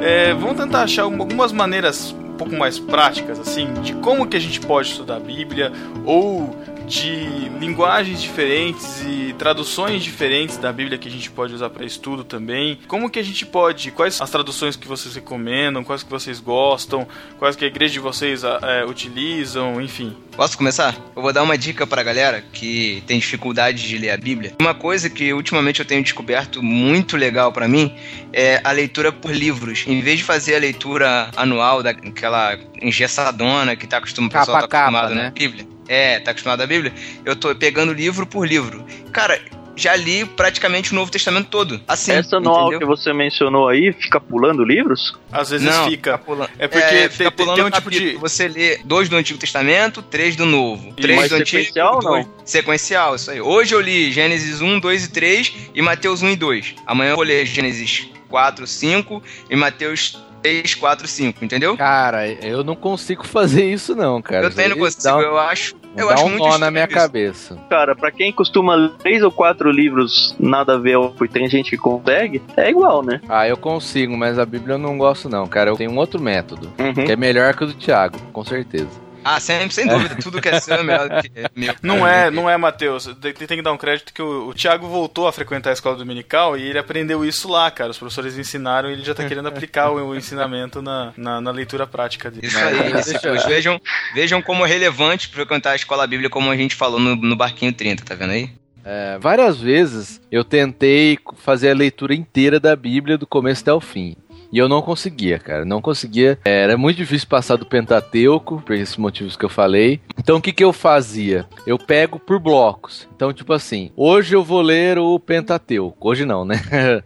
É, vamos tentar achar algum- algumas maneiras um pouco mais práticas, assim, de como que a gente pode estudar a Bíblia, ou de linguagens diferentes e traduções diferentes da Bíblia que a gente pode usar para estudo também. Como que a gente pode, quais as traduções que vocês recomendam, quais que vocês gostam, quais que a igreja de vocês ah, é, utilizam, enfim. Posso começar? Eu vou dar uma dica pra galera que tem dificuldade de ler a Bíblia. Uma coisa que ultimamente eu tenho descoberto muito legal pra mim é a leitura por livros. Em vez de fazer a leitura anual daquela engessadona que tá acostumado, o Capa pessoal tá a capa, acostumado né? na Bíblia. É, tá acostumado à Bíblia. Eu tô pegando livro por livro. Cara, já li praticamente o Novo Testamento todo. Assim, Essa entendeu? que você mencionou aí fica pulando livros? Às vezes Não, fica. pulando. É porque É, fica tem- pulando tem um tipo de. Você lê dois do Antigo Testamento, três do Novo. E Três do Antigo, sequencial ou dois- Sequencial, isso aí. Hoje eu li Gênesis 1, 2 e 3 e Mateus 1 e 2. Amanhã eu vou ler Gênesis 4, 5 e Mateus 3, 4, 5, entendeu? Cara, eu não consigo fazer isso não, cara. eu também não Isso consigo, um- eu acho. Eu dá acho um muito nó na minha isso. cabeça. Cara, pra quem costuma ler três ou quatro livros nada a ver, porque tem gente que consegue, é igual, né? Ah, eu consigo, mas a Bíblia eu não gosto não, cara. Eu tenho um outro método, Uhum. que é melhor que o do Thiago, com certeza. Ah, sempre, sem dúvida. Tudo que é seu é melhor do que meu. Não é, não é, Matheus. Tem, tem que dar um crédito que o, o Thiago voltou a frequentar a escola dominical e ele aprendeu isso lá, cara. Os professores ensinaram e ele já tá querendo aplicar o, o ensinamento na, na, na leitura prática dele. Isso aí, eu- Vejam, vejam como é relevante frequentar a escola bíblica, como a gente falou no, no Barquinho 30, tá vendo aí? É, várias vezes eu tentei fazer a leitura inteira da Bíblia do começo até o fim. E eu não conseguia, cara. Não conseguia. É, Era muito difícil passar do Pentateuco, por esses motivos que eu falei. Então o que, que eu fazia? Eu pego por blocos. Então, tipo assim, hoje eu vou ler o Pentateuco. Hoje não, né?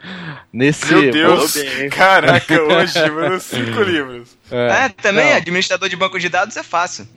Nesse. Meu Deus! Caraca, hoje, mano, cinco livros. É, É, também, não. administrador de banco de dados é fácil.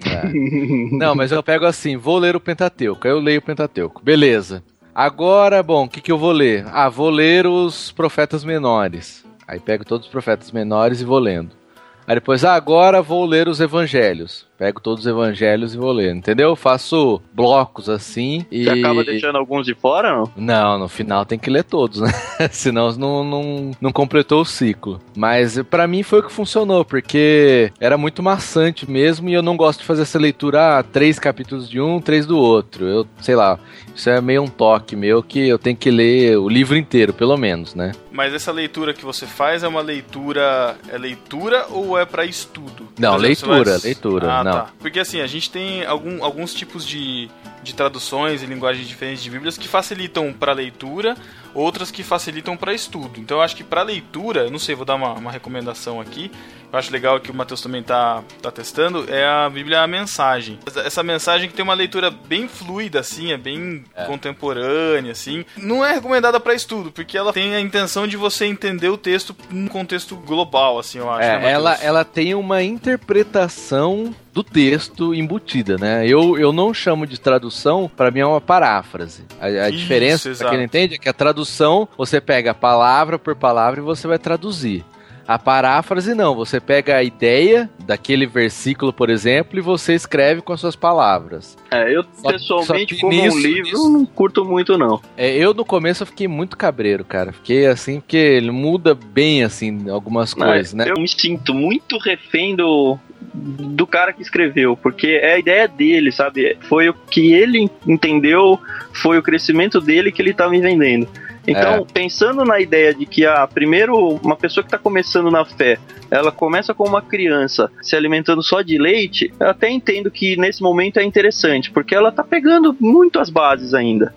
Não, mas eu pego assim, vou ler o Pentateuco. Aí eu leio o Pentateuco. Beleza. Agora, bom, o que, que eu vou ler? Ah, vou ler os profetas menores. Aí pego todos os profetas menores e vou lendo. Aí depois, ah, agora vou ler os evangelhos. Pego todos os evangelhos e vou lendo, entendeu? Faço blocos assim e. Você acaba deixando alguns de fora, não? Não, no final tem que ler todos, né? Senão não, não, não completou o ciclo. Mas pra mim foi o que funcionou, porque era muito maçante mesmo e eu não gosto de fazer essa leitura, ah, três capítulos de um, três do outro. Eu, sei lá, isso é meio um toque meu que eu tenho que ler o livro inteiro, pelo menos, né? Mas essa leitura que você faz é uma leitura. É leitura ou é pra estudo? Não, exemplo, leitura, leitura, Ah, não. tá. Porque assim, a gente tem algum- alguns tipos de, de traduções e linguagens diferentes de Bíblias que facilitam pra leitura, outras que facilitam pra estudo. Então eu acho que pra leitura, não sei, vou dar uma, uma recomendação aqui. Eu acho legal que o Matheus também tá, tá testando, é a Bíblia a Mensagem. Essa, mensagem que tem uma leitura bem fluida, assim, é bem contemporânea, assim. Não é recomendada pra estudo, porque ela tem a intenção de você entender o texto num contexto global, assim, eu acho. né, É, Matheus? ela, ela tem uma interpretação do texto embutida, né? Eu, eu não chamo de tradução, pra mim é uma paráfrase. A, a Isso, diferença, pra quem não entende, é que a tradução, você pega palavra por palavra e você vai traduzir. A paráfrase não, você pega a ideia daquele versículo, por exemplo, e você escreve com as suas palavras. É, eu Só- pessoalmente, só como nisso- um livro, nisso- não curto muito, não. É, eu no começo eu fiquei muito cabreiro, cara. Fiquei assim, porque ele muda bem, assim, algumas coisas, né? Eu me sinto muito refém do, do cara que escreveu, porque é a ideia dele, sabe? Foi o que ele entendeu, foi o crescimento dele que ele tá me vendendo. Então, É. pensando na ideia de que a primeiro uma pessoa que está começando na fé, ela começa como uma criança se alimentando só de leite, eu até entendo que nesse momento é interessante, porque ela tá pegando muito as bases ainda.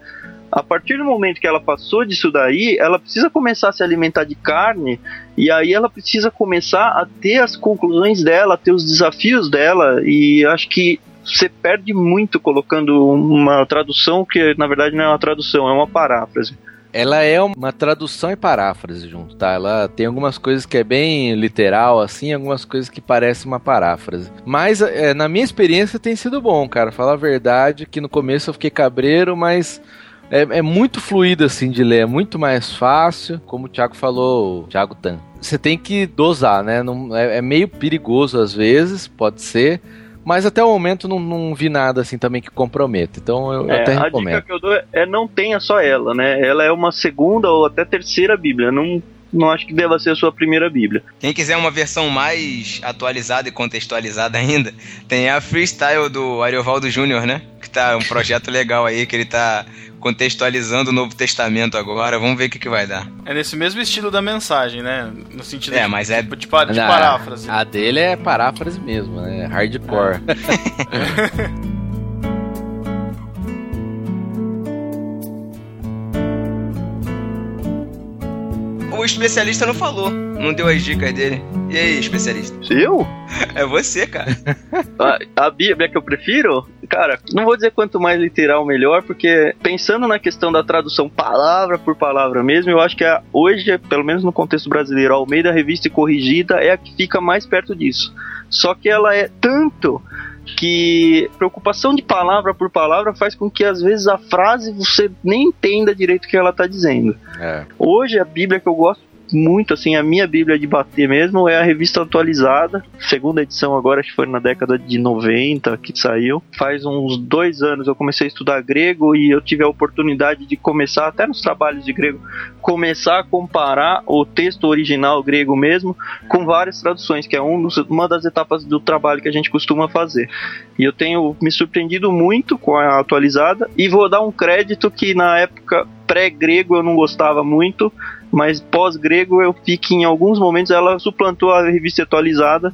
A partir do momento que ela passou disso daí, ela precisa começar a se alimentar de carne e aí ela precisa começar a ter as conclusões dela, a ter os desafios dela e acho que você perde muito colocando uma tradução que na verdade não é uma tradução, é uma paráfrase. Ela é uma tradução e paráfrase junto, tá? Ela tem algumas coisas que é bem literal, assim, algumas coisas que parecem uma paráfrase. Mas, é, na minha experiência, tem sido bom, cara. Falar a verdade, que no começo eu fiquei cabreiro, mas é, é muito fluido, assim, de ler. É muito mais fácil, como o Thiago falou, o Thiago Tan. Você tem que dosar, né? Não, é, é meio perigoso às vezes, pode ser. Mas até o momento não, não vi nada assim também que comprometa. Então eu É, até a recomendo. dica que eu dou é não tenha só ela, né? Ela é uma segunda ou até terceira Bíblia. Não, não acho que deva ser a sua primeira Bíblia. Quem quiser uma versão mais atualizada e contextualizada ainda, tem a Freestyle do Ariovaldo Júnior, né? Que tá um projeto legal aí, que ele tá contextualizando o Novo Testamento agora. Vamos ver o que, que vai dar. É nesse mesmo estilo da mensagem, né? No sentido É, de, mas é- de, pa- de Não, paráfrase. A dele é paráfrase mesmo, né? Hardcore. O especialista não falou, não deu as dicas dele. E aí, especialista? Eu? É você, cara. A, a Bíblia que eu prefiro? Cara, não vou dizer quanto mais literal melhor, porque pensando na questão da tradução palavra por palavra mesmo, eu acho que a, hoje, pelo menos no contexto brasileiro, a Almeida Revista e Corrigida é a que fica mais perto disso. Só que ela é tanto que preocupação de palavra por palavra faz com que às vezes a frase você nem entenda direito o que ela está dizendo. É. Hoje a Bíblia que eu gosto muito, assim, a minha Bíblia de bater mesmo é a revista atualizada, segunda edição agora, acho que foi na década de 90 que saiu. Faz uns dois anos eu comecei a estudar grego e eu tive a oportunidade de começar, até nos trabalhos de grego, começar a comparar o texto original grego mesmo com várias traduções, que é um dos, uma das etapas do trabalho que a gente costuma fazer. E eu tenho me surpreendido muito com a atualizada e vou dar um crédito que na época pré-grego eu não gostava muito, mas pós-grego eu vi que em alguns momentos ela suplantou a revista atualizada,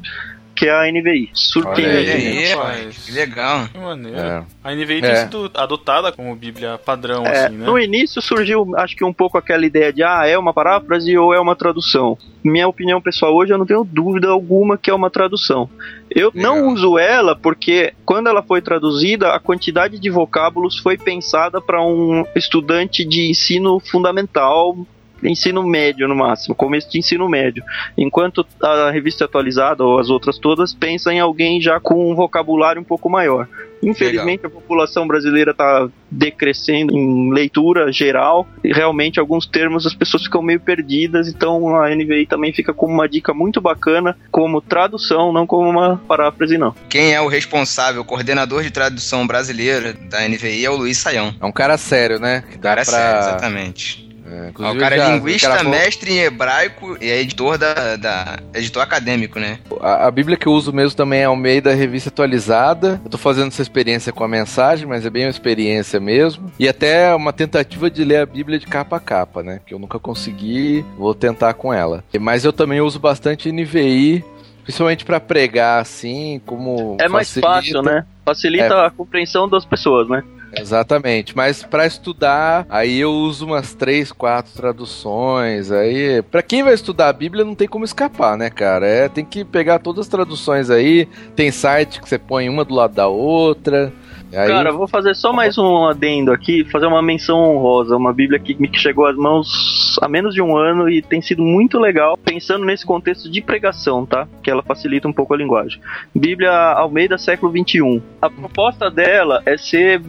que é a NVI. Surpreendente. Olha aí, rapaz. que legal. Que maneiro. É. A NVI É. tem sido adotada como Bíblia padrão, É, assim, né? No início surgiu, acho que um pouco aquela ideia de ah, é uma paráfrase ou é uma tradução. Minha opinião pessoal hoje, eu não tenho dúvida alguma que é uma tradução. Eu não Legal. uso ela porque quando ela foi traduzida, a quantidade de vocábulos foi pensada para um estudante de ensino fundamental, ensino médio no máximo, começo de ensino médio. Enquanto a revista atualizada ou as outras todas pensa em alguém já com um vocabulário um pouco maior. Infelizmente a população brasileira está decrescendo em leitura geral e realmente alguns termos as pessoas ficam meio perdidas, então a NVI também fica como uma dica muito bacana como tradução, não como uma paráfrase não. Quem é o responsável, o coordenador de tradução brasileira da NVI é o Luiz Saião. É um cara sério, né? Dá cara é pra... sério, exatamente. É, inclusive o cara já é linguista, gravou- mestre em hebraico e é editor da, da- editor acadêmico, né? A, a Bíblia que eu uso mesmo também é ao meio da revista atualizada. Eu tô fazendo essa experiência com a mensagem, mas é bem uma experiência mesmo. E até uma tentativa de ler a Bíblia de capa a capa, né? Que eu nunca consegui, vou tentar com ela. Mas eu também uso bastante NVI, principalmente pra pregar assim, como É mais facilita. fácil, né? Facilita a compreensão das pessoas, né? Exatamente, mas pra estudar, aí eu uso umas três, quatro traduções. Aí, Pra quem vai estudar a Bíblia, não tem como escapar, né, cara? É, tem que pegar todas as traduções aí. Tem site que você põe uma do lado da outra. Aí, Cara, vou fazer só mais um adendo aqui, fazer uma menção honrosa, uma Bíblia que me chegou às mãos há menos de um ano e tem sido muito legal, pensando nesse contexto de pregação, tá? Que ela facilita um pouco a linguagem. Bíblia Almeida, século 21. A proposta dela é ser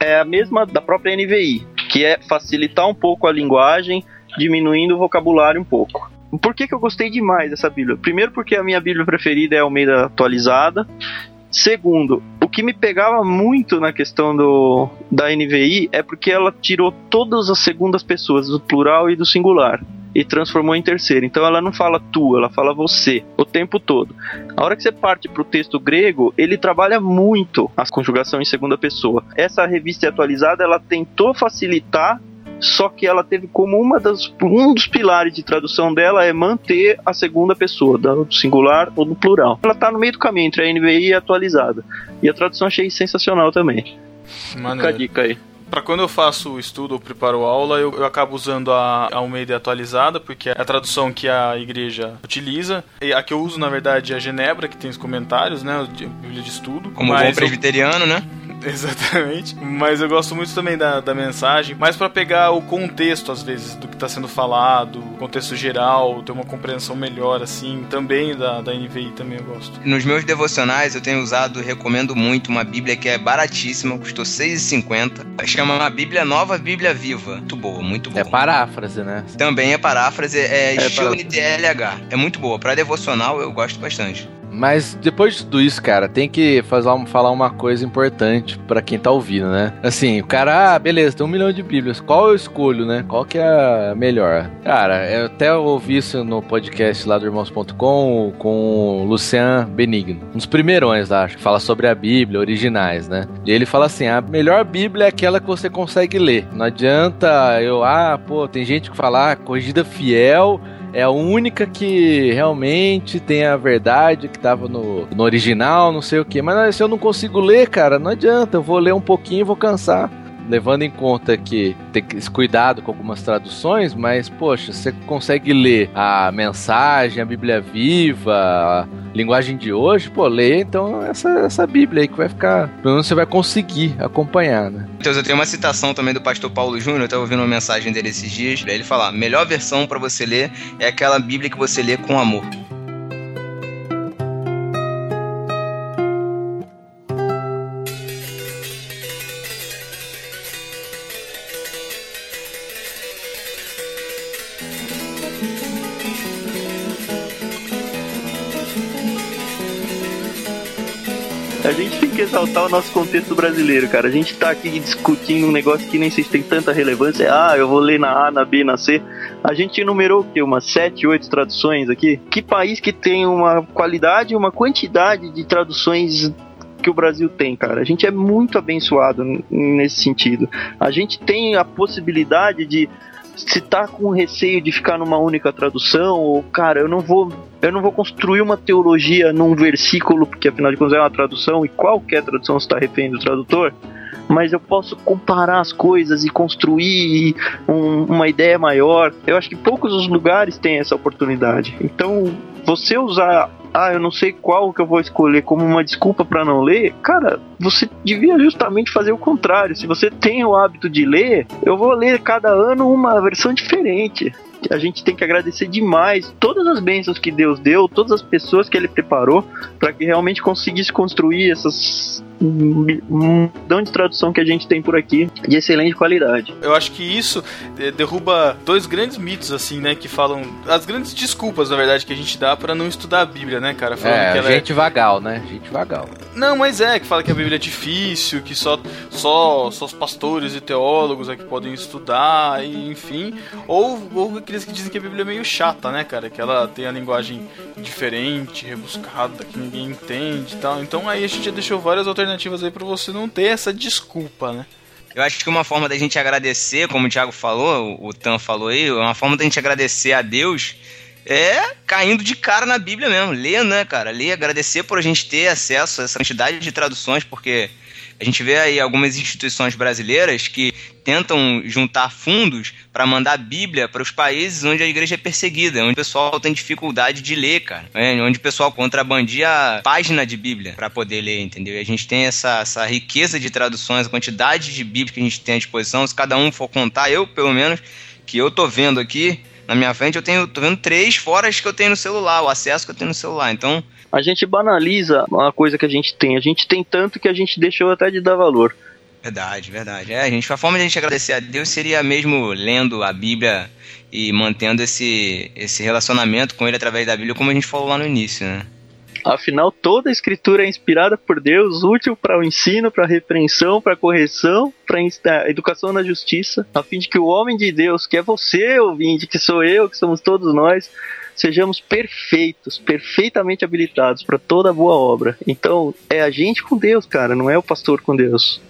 é a mesma da própria NVI, que é facilitar um pouco a linguagem, diminuindo o vocabulário um pouco. Por que, que eu gostei demais dessa Bíblia? Primeiro, porque a minha Bíblia preferida é a Almeida atualizada. Segundo, o que me pegava muito na questão do, da NVI é porque ela tirou todas as segundas pessoas, do plural e do singular, e transformou em terceira. Então ela não fala tu, ela fala você, o tempo todo. A hora que você parte para o texto grego, ele trabalha muito a conjugação em segunda pessoa. Essa revista atualizada, ela tentou facilitar só que ela teve como uma das, um dos pilares de tradução dela é manter a segunda pessoa, do singular ou do plural. Ela tá no meio do caminho entre a NVI e a atualizada. E a tradução achei sensacional também. Fica a Maneiro. dica aí. Pra quando eu faço estudo ou preparo aula, eu, eu acabo usando a Almeida atualizada, porque é a tradução que a igreja utiliza. E a que eu uso, na verdade, é a Genebra, que tem os comentários, né? A Bíblia de estudo. Como bom Mas eu- presbiteriano, né? Exatamente. Mas eu gosto muito também da, da mensagem, mais pra pegar o contexto, às vezes, do que tá sendo falado, o contexto geral, ter uma compreensão melhor, assim. Também da, da NVI também eu gosto. Nos meus devocionais eu tenho usado, recomendo muito, uma Bíblia que é baratíssima, custou R$ 6,50. Chama uma Bíblia Nova, Bíblia Viva. Muito boa, muito boa. É paráfrase, né? Também é paráfrase, é, estilo paráfrase. NTLH. É muito boa. Pra devocional eu gosto bastante. Mas depois de tudo isso, cara, tem que fazer falar uma coisa importante pra quem tá ouvindo, né? Assim, o cara, ah, beleza, tem um milhão de bíblias. Qual eu escolho, né? Qual que é a melhor? Cara, eu até ouvi isso no podcast lá do Irmãos.com com o Lucian Benigno. Um dos primeirões acho, que fala sobre a Bíblia, originais, né? E ele fala assim: a melhor Bíblia é aquela que você consegue ler. Não adianta eu, ah, pô, tem gente que fala, ah, corrigida fiel é a única que realmente tem a verdade que tava no, no original, não sei o que. Mas se eu não consigo ler, cara, não adianta. Eu vou ler um pouquinho e vou cansar. Levando em conta que tem que esse cuidado com algumas traduções, mas poxa, você consegue ler a mensagem, a Bíblia viva, a linguagem de hoje, pô, lê então essa, essa Bíblia aí que vai ficar, pelo menos você vai conseguir acompanhar, né? Então, eu tenho uma citação também do pastor Paulo Júnior, eu tava ouvindo uma mensagem dele esses dias, ele fala: melhor versão para você ler é aquela Bíblia que você lê com amor. Exaltar o nosso contexto brasileiro, cara. A gente tá aqui discutindo um negócio que nem sei se tem tanta relevância. Ah, eu vou ler na A, na B, na C. A gente enumerou o quê? Umas 7, 8 traduções aqui? Que país que tem uma qualidade e uma quantidade de traduções que o Brasil tem, cara. A gente é muito abençoado nesse sentido. A gente tem a possibilidade de se tá com receio de ficar numa única tradução, ou cara, eu não vou eu não vou construir uma teologia num versículo, porque afinal de contas é uma tradução e qualquer tradução está refém do tradutor, mas eu posso comparar as coisas e construir um- uma ideia maior. Eu acho que poucos os lugares têm essa oportunidade. Então, você usar ah, eu não sei qual que eu vou escolher como uma desculpa para não ler, cara, você devia justamente fazer o contrário. Se você tem o hábito de ler, eu vou ler cada ano uma versão diferente. A gente tem que agradecer demais todas as bênçãos que Deus deu, todas as pessoas que Ele preparou para que realmente conseguisse construir essas mudão de tradução que a gente tem por aqui de excelente qualidade. Eu acho que isso eh, derruba dois grandes mitos, assim, né? Que falam. As grandes desculpas, na verdade, que a gente dá pra não estudar a Bíblia, né, cara? Falando que É, ela gente vagal, né? Gente vagal. é. Não, mas é, que fala que a Bíblia é difícil, que só, só, só os pastores e teólogos é que podem estudar, e, enfim. Ou, ou aqueles que dizem que a Bíblia é meio chata, né, cara? Que ela tem a linguagem diferente, rebuscada, que ninguém entende e tal. Então aí a gente já deixou várias alternativas aí pra você não ter essa desculpa, né? Eu acho que uma forma da gente agradecer, como o Thiago falou, o o Tan falou aí, uma forma da gente agradecer a Deus é caindo de cara na Bíblia mesmo. Ler, né, cara? Ler, agradecer por a gente ter acesso a essa quantidade de traduções, porque a gente vê aí algumas instituições brasileiras que tentam juntar fundos para mandar Bíblia para os países onde a igreja é perseguida, onde o pessoal tem dificuldade de ler, cara. né? Onde o pessoal contrabandia página de Bíblia para poder ler, entendeu? E a gente tem essa, essa riqueza de traduções, a quantidade de Bíblia que a gente tem à disposição. Se cada um for contar, eu, pelo menos, que eu tô vendo aqui na minha frente, eu tenho, tô vendo três fora as que eu tenho no celular, o acesso que eu tenho no celular. Então, A gente banaliza uma coisa que a gente tem. A gente tem tanto que a gente deixou até de dar valor. Verdade, verdade. É, a gente, a forma de a gente agradecer a Deus seria mesmo lendo a Bíblia e mantendo esse, esse relacionamento com ele através da Bíblia, como a gente falou lá no início, né? Afinal, toda a escritura é inspirada por Deus, útil para o ensino, para a repreensão, para a correção, para a educação na justiça, a fim de que o homem de Deus, que é você, ouvinte, que sou eu, que somos todos nós, sejamos perfeitos, perfeitamente habilitados para toda boa obra. Então, é a gente com Deus, cara, não é o pastor com Deus.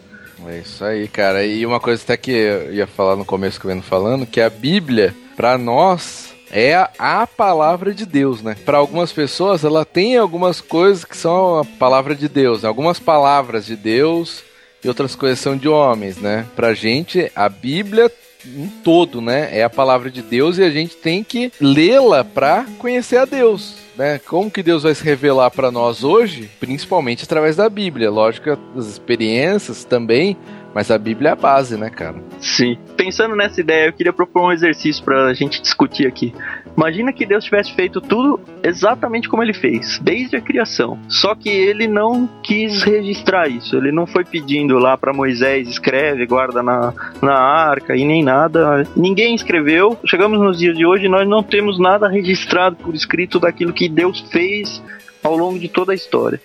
É isso aí, cara. E uma coisa até que eu ia falar no começo que eu venho falando, que a Bíblia, pra nós, é a, palavra de Deus, né? Para algumas pessoas, ela tem algumas coisas que são a palavra de Deus, algumas palavras de Deus e outras coisas são de homens, né? Pra gente, a Bíblia em todo, né? É a palavra de Deus e a gente tem que lê-la pra conhecer a Deus. Né? Como que Deus vai se revelar para nós hoje? Principalmente através da Bíblia. Lógico as experiências também, mas a Bíblia é a base, né, cara? Sim. Pensando nessa ideia, eu queria propor um exercício pra gente discutir aqui. Imagina que Deus tivesse feito tudo exatamente como ele fez, desde a criação. Só que ele não quis registrar isso. Ele não foi pedindo lá para Moisés escreve, guarda na, na arca e nem nada. Ninguém escreveu. Chegamos nos dias de hoje e nós não temos nada registrado por escrito daquilo que Deus fez ao longo de toda a história.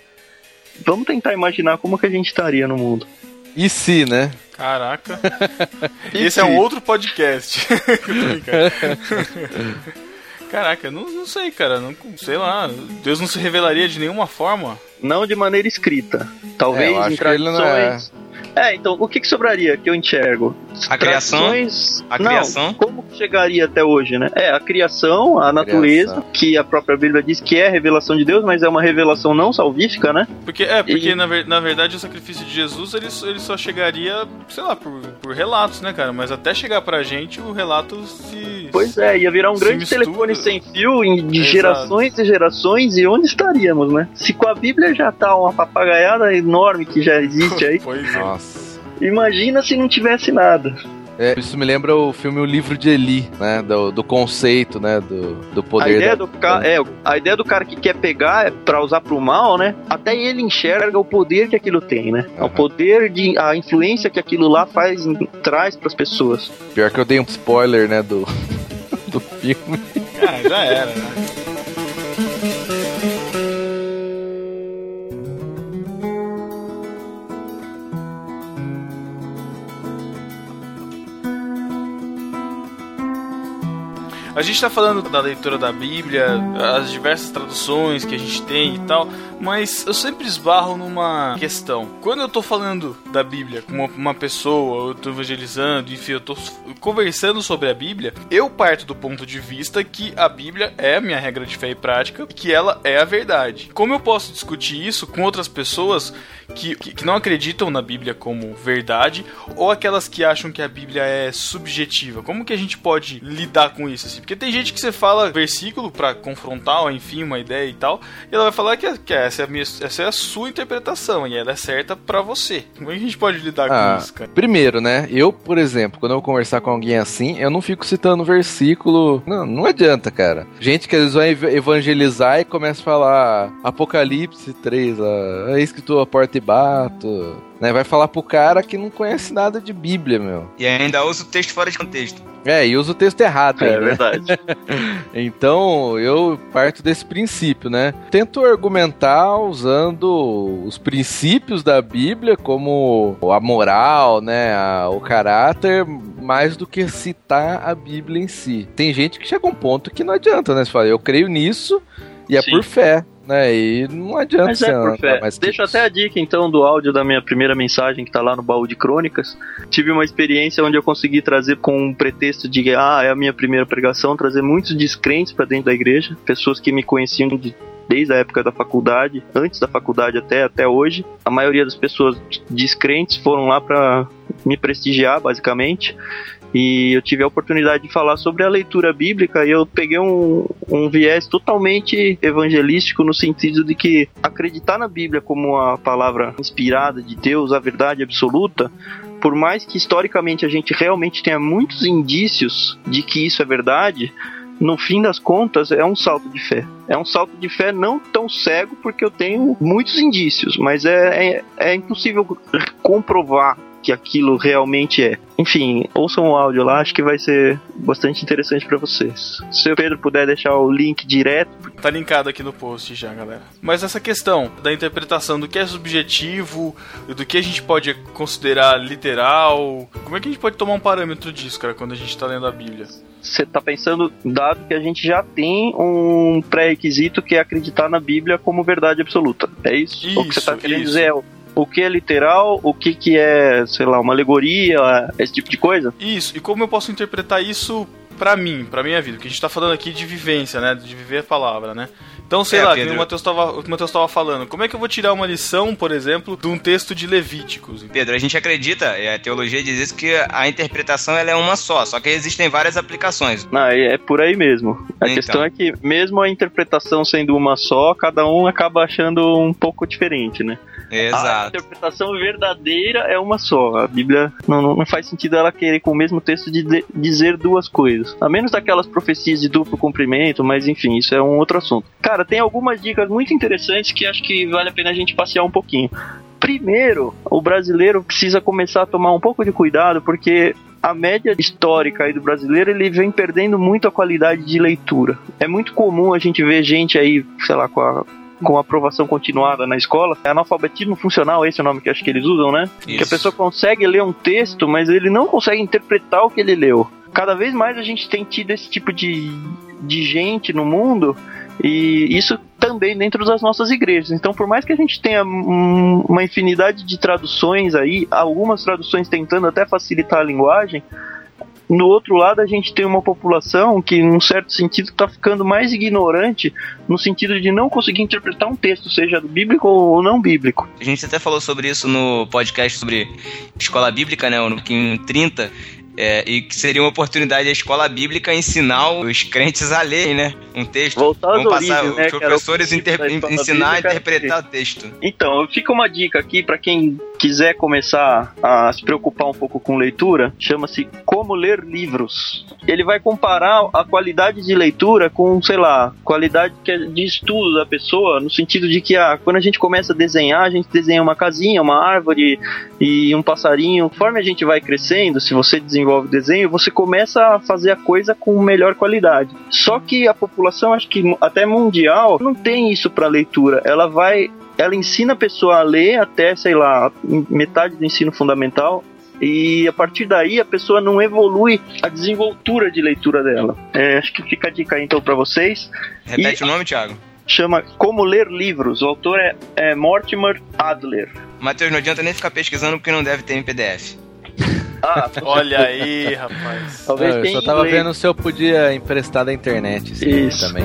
Vamos tentar imaginar como que a gente estaria no mundo. E se, né? Caraca. E Esse é um outro podcast. Caraca, não, não sei, cara. Não, sei lá. Deus não se revelaria de nenhuma forma. Não de maneira escrita. Talvez É, em não traduções. É, então, o que, que sobraria que eu enxergo? A criação? A Não, criação? como que chegaria até hoje, né? É, a criação, a natureza, Criação. que a própria Bíblia diz que é revelação de Deus, mas é uma revelação não salvífica, né? Porque, é, porque E- na, ver- na verdade o sacrifício de Jesus ele, só- ele só chegaria, sei lá, por, por relatos, né, cara? Mas até chegar pra gente, o relato se. Pois é, ia virar um grande mistura. telefone sem fio em- de Exato. gerações e gerações, e onde estaríamos, né? Se com a Bíblia já tá uma papagaiada enorme que já existe aí, Pois é. Imagina se não tivesse nada. É, isso me lembra o filme O Livro de Eli, né? Do, do conceito, né? Do, do A poder ideia, da... do ca... é, a ideia do cara que quer pegar é pra usar pro mal, né? Até ele enxerga o poder que aquilo tem, né? É O poder de. a influência que aquilo lá faz, traz pras pessoas. Pior que eu dei um spoiler, né? Do, do filme. Ah, já era, né? A gente tá falando da leitura da Bíblia, as diversas traduções que a gente tem e tal, mas eu sempre esbarro numa questão. Quando eu tô falando da Bíblia com uma, pessoa, eu tô evangelizando, enfim, eu s- conversando sobre a Bíblia, eu parto do ponto de vista que a Bíblia é a minha regra de fé e prática e que ela é a verdade. Como eu posso discutir isso com outras pessoas que, que, que não acreditam na Bíblia como verdade ou aquelas que acham que a Bíblia é subjetiva? Como que a gente pode lidar com isso? Assim? Porque tem gente que você fala versículo pra confrontar, ou enfim, uma ideia e tal, e ela vai falar que, que essa, é a minha, essa é a sua interpretação e ela é certa pra você. Como é que a gente pode lidar Ah, com isso, cara? primeiro, né? Eu, por exemplo, quando eu vou conversar com alguém assim, eu não fico citando versículo. Não, não adianta, cara. Gente que eles vão ev- evangelizar e começa a falar Apocalipse 3, lá, é escrito a porta e bato. Né? Vai falar pro cara que não conhece nada de Bíblia, meu. E ainda usa o texto fora de contexto. É, e usa o texto errado, É ainda, né? verdade. Então, eu parto desse princípio, né? Tento argumentar usando os princípios da Bíblia, como a moral, né? a- o caráter, mais do que citar a Bíblia em si. Tem gente que chega a um ponto que não adianta, né? Você fala, eu creio nisso e é Sim. por fé. Né, e não adianta Mas é fé. mais Deixa até a dica então do áudio da minha primeira mensagem que tá lá no baú de crônicas. Tive uma experiência onde eu consegui trazer com um pretexto de ah, é a minha primeira pregação, trazer muitos descrentes para dentro da igreja, pessoas que me conheciam de- desde a época da faculdade, antes da faculdade até até hoje. A maioria das pessoas descrentes foram lá para me prestigiar, basicamente. E eu tive a oportunidade de falar sobre a leitura bíblica e eu peguei um, um viés totalmente evangelístico no sentido de que acreditar na Bíblia como a palavra inspirada de Deus, a verdade absoluta, por mais que historicamente a gente realmente tenha muitos indícios de que isso é verdade, no fim das contas é um salto de fé. É um salto de fé não tão cego porque eu tenho muitos indícios, mas é, é, é impossível comprovar que aquilo realmente é. Enfim, ouçam o áudio lá, acho que vai ser bastante interessante para vocês. Se o Pedro puder deixar o link direto, Tá linkado aqui no post já, galera. Mas essa questão da interpretação do que é subjetivo, do que a gente pode considerar literal, como é que a gente pode tomar um parâmetro disso, cara, quando a gente tá lendo a Bíblia? você tá pensando, dado que a gente já tem um pré-requisito que é acreditar na Bíblia como verdade absoluta. É isso? o que você tá Isso, querendo isso. dizer é o, que é literal, o que, que é, sei lá, uma alegoria, esse tipo de coisa? Isso, e como eu posso interpretar isso pra mim, pra minha vida? Porque a gente tá falando aqui de vivência, né? De viver a palavra, né? Então, sei É, lá, que Pedro. o Matheus tava, o Matheus tava falando, como é que eu vou tirar uma lição, por exemplo, de um texto de Levíticos? Pedro, a gente acredita, e a teologia diz isso, que a interpretação ela é uma só, só que existem várias aplicações. Não, é é por aí mesmo. A Então. questão é que, mesmo a interpretação sendo uma só, cada um acaba achando um pouco diferente, né? A Exato. interpretação verdadeira é uma só. A Bíblia não, não- não faz sentido ela querer, com o mesmo texto, de, de- dizer duas coisas. A menos daquelas profecias de duplo cumprimento, mas enfim, isso é um outro assunto. Cara, tem algumas dicas muito interessantes que acho que vale a pena a gente passear um pouquinho. Primeiro, o brasileiro precisa começar a tomar um pouco de cuidado, porque a média histórica aí do brasileiro ele vem perdendo muito a qualidade de leitura. É muito comum a gente ver gente aí, sei lá, com a com aprovação continuada na escola, é analfabetismo funcional, esse é o nome que acho que eles usam, né? Que a Isso. pessoa consegue ler um texto, mas ele não consegue interpretar o que ele leu. Cada vez mais a gente tem tido esse tipo de, de gente no mundo E isso também dentro das nossas igrejas. Então, por mais que a gente tenha um, uma infinidade de traduções aí, algumas traduções tentando até facilitar a linguagem, no outro lado a gente tem uma população que, num certo sentido, está ficando mais ignorante no sentido de não conseguir interpretar um texto, seja bíblico ou não bíblico. A gente até falou sobre isso no podcast sobre escola bíblica, né? No 30. É, e que seria uma oportunidade da escola bíblica ensinar os crentes a lerem, né? Um texto. Voltar Vamos passar origens, né, os o professores inter- ensinar a interpretar o texto. Então, fica uma dica aqui para quem quiser começar a se preocupar um pouco com leitura, chama-se Como Ler Livros. Ele vai comparar a qualidade de leitura com, sei lá, qualidade é de estudo da pessoa, no sentido de que ah, quando a gente começa a desenhar, a gente desenha uma casinha, uma árvore e um passarinho. Conforme a gente vai crescendo, se você desenvolve desenho, você começa a fazer a coisa com melhor qualidade. Só que a população, acho que até mundial, não tem isso para leitura. Ela vai ela ensina a pessoa a ler até, sei lá, metade do ensino fundamental. E a partir daí a pessoa não evolui a desenvoltura de leitura dela. É, acho que fica a dica aí então para vocês. Repete E- o nome, Thiago. Chama Como Ler Livros. O autor é, é Mortimer Adler. Matheus, não adianta nem ficar pesquisando porque não deve ter em PDF. Ah, Olha aí, rapaz. talvez Não, eu só tava inglês. vendo se eu podia emprestar da internet esse Isso. também.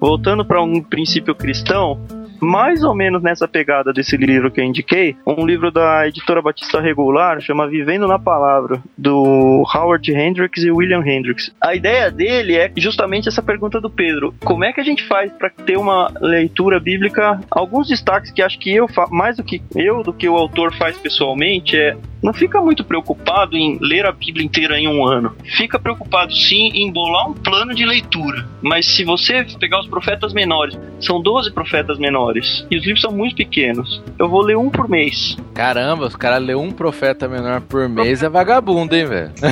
Voltando para um princípio cristão, mais ou menos nessa pegada desse livro que eu indiquei, um livro da editora Batista Regular, chama Vivendo na Palavra, do Howard Hendricks e William Hendricks. A ideia dele é justamente essa pergunta do Pedro: como é que a gente faz para ter uma leitura bíblica? Alguns destaques que acho que eu mais do que eu do que o autor faz pessoalmente é não fica muito preocupado em ler a Bíblia inteira em um ano. Fica preocupado sim em bolar um plano de leitura. Mas se você pegar os profetas menores, são 12 profetas menores, e os livros são muito pequenos. Eu vou ler um por mês. Caramba, os caras lêem um profeta menor por mês é vagabundo, hein, velho?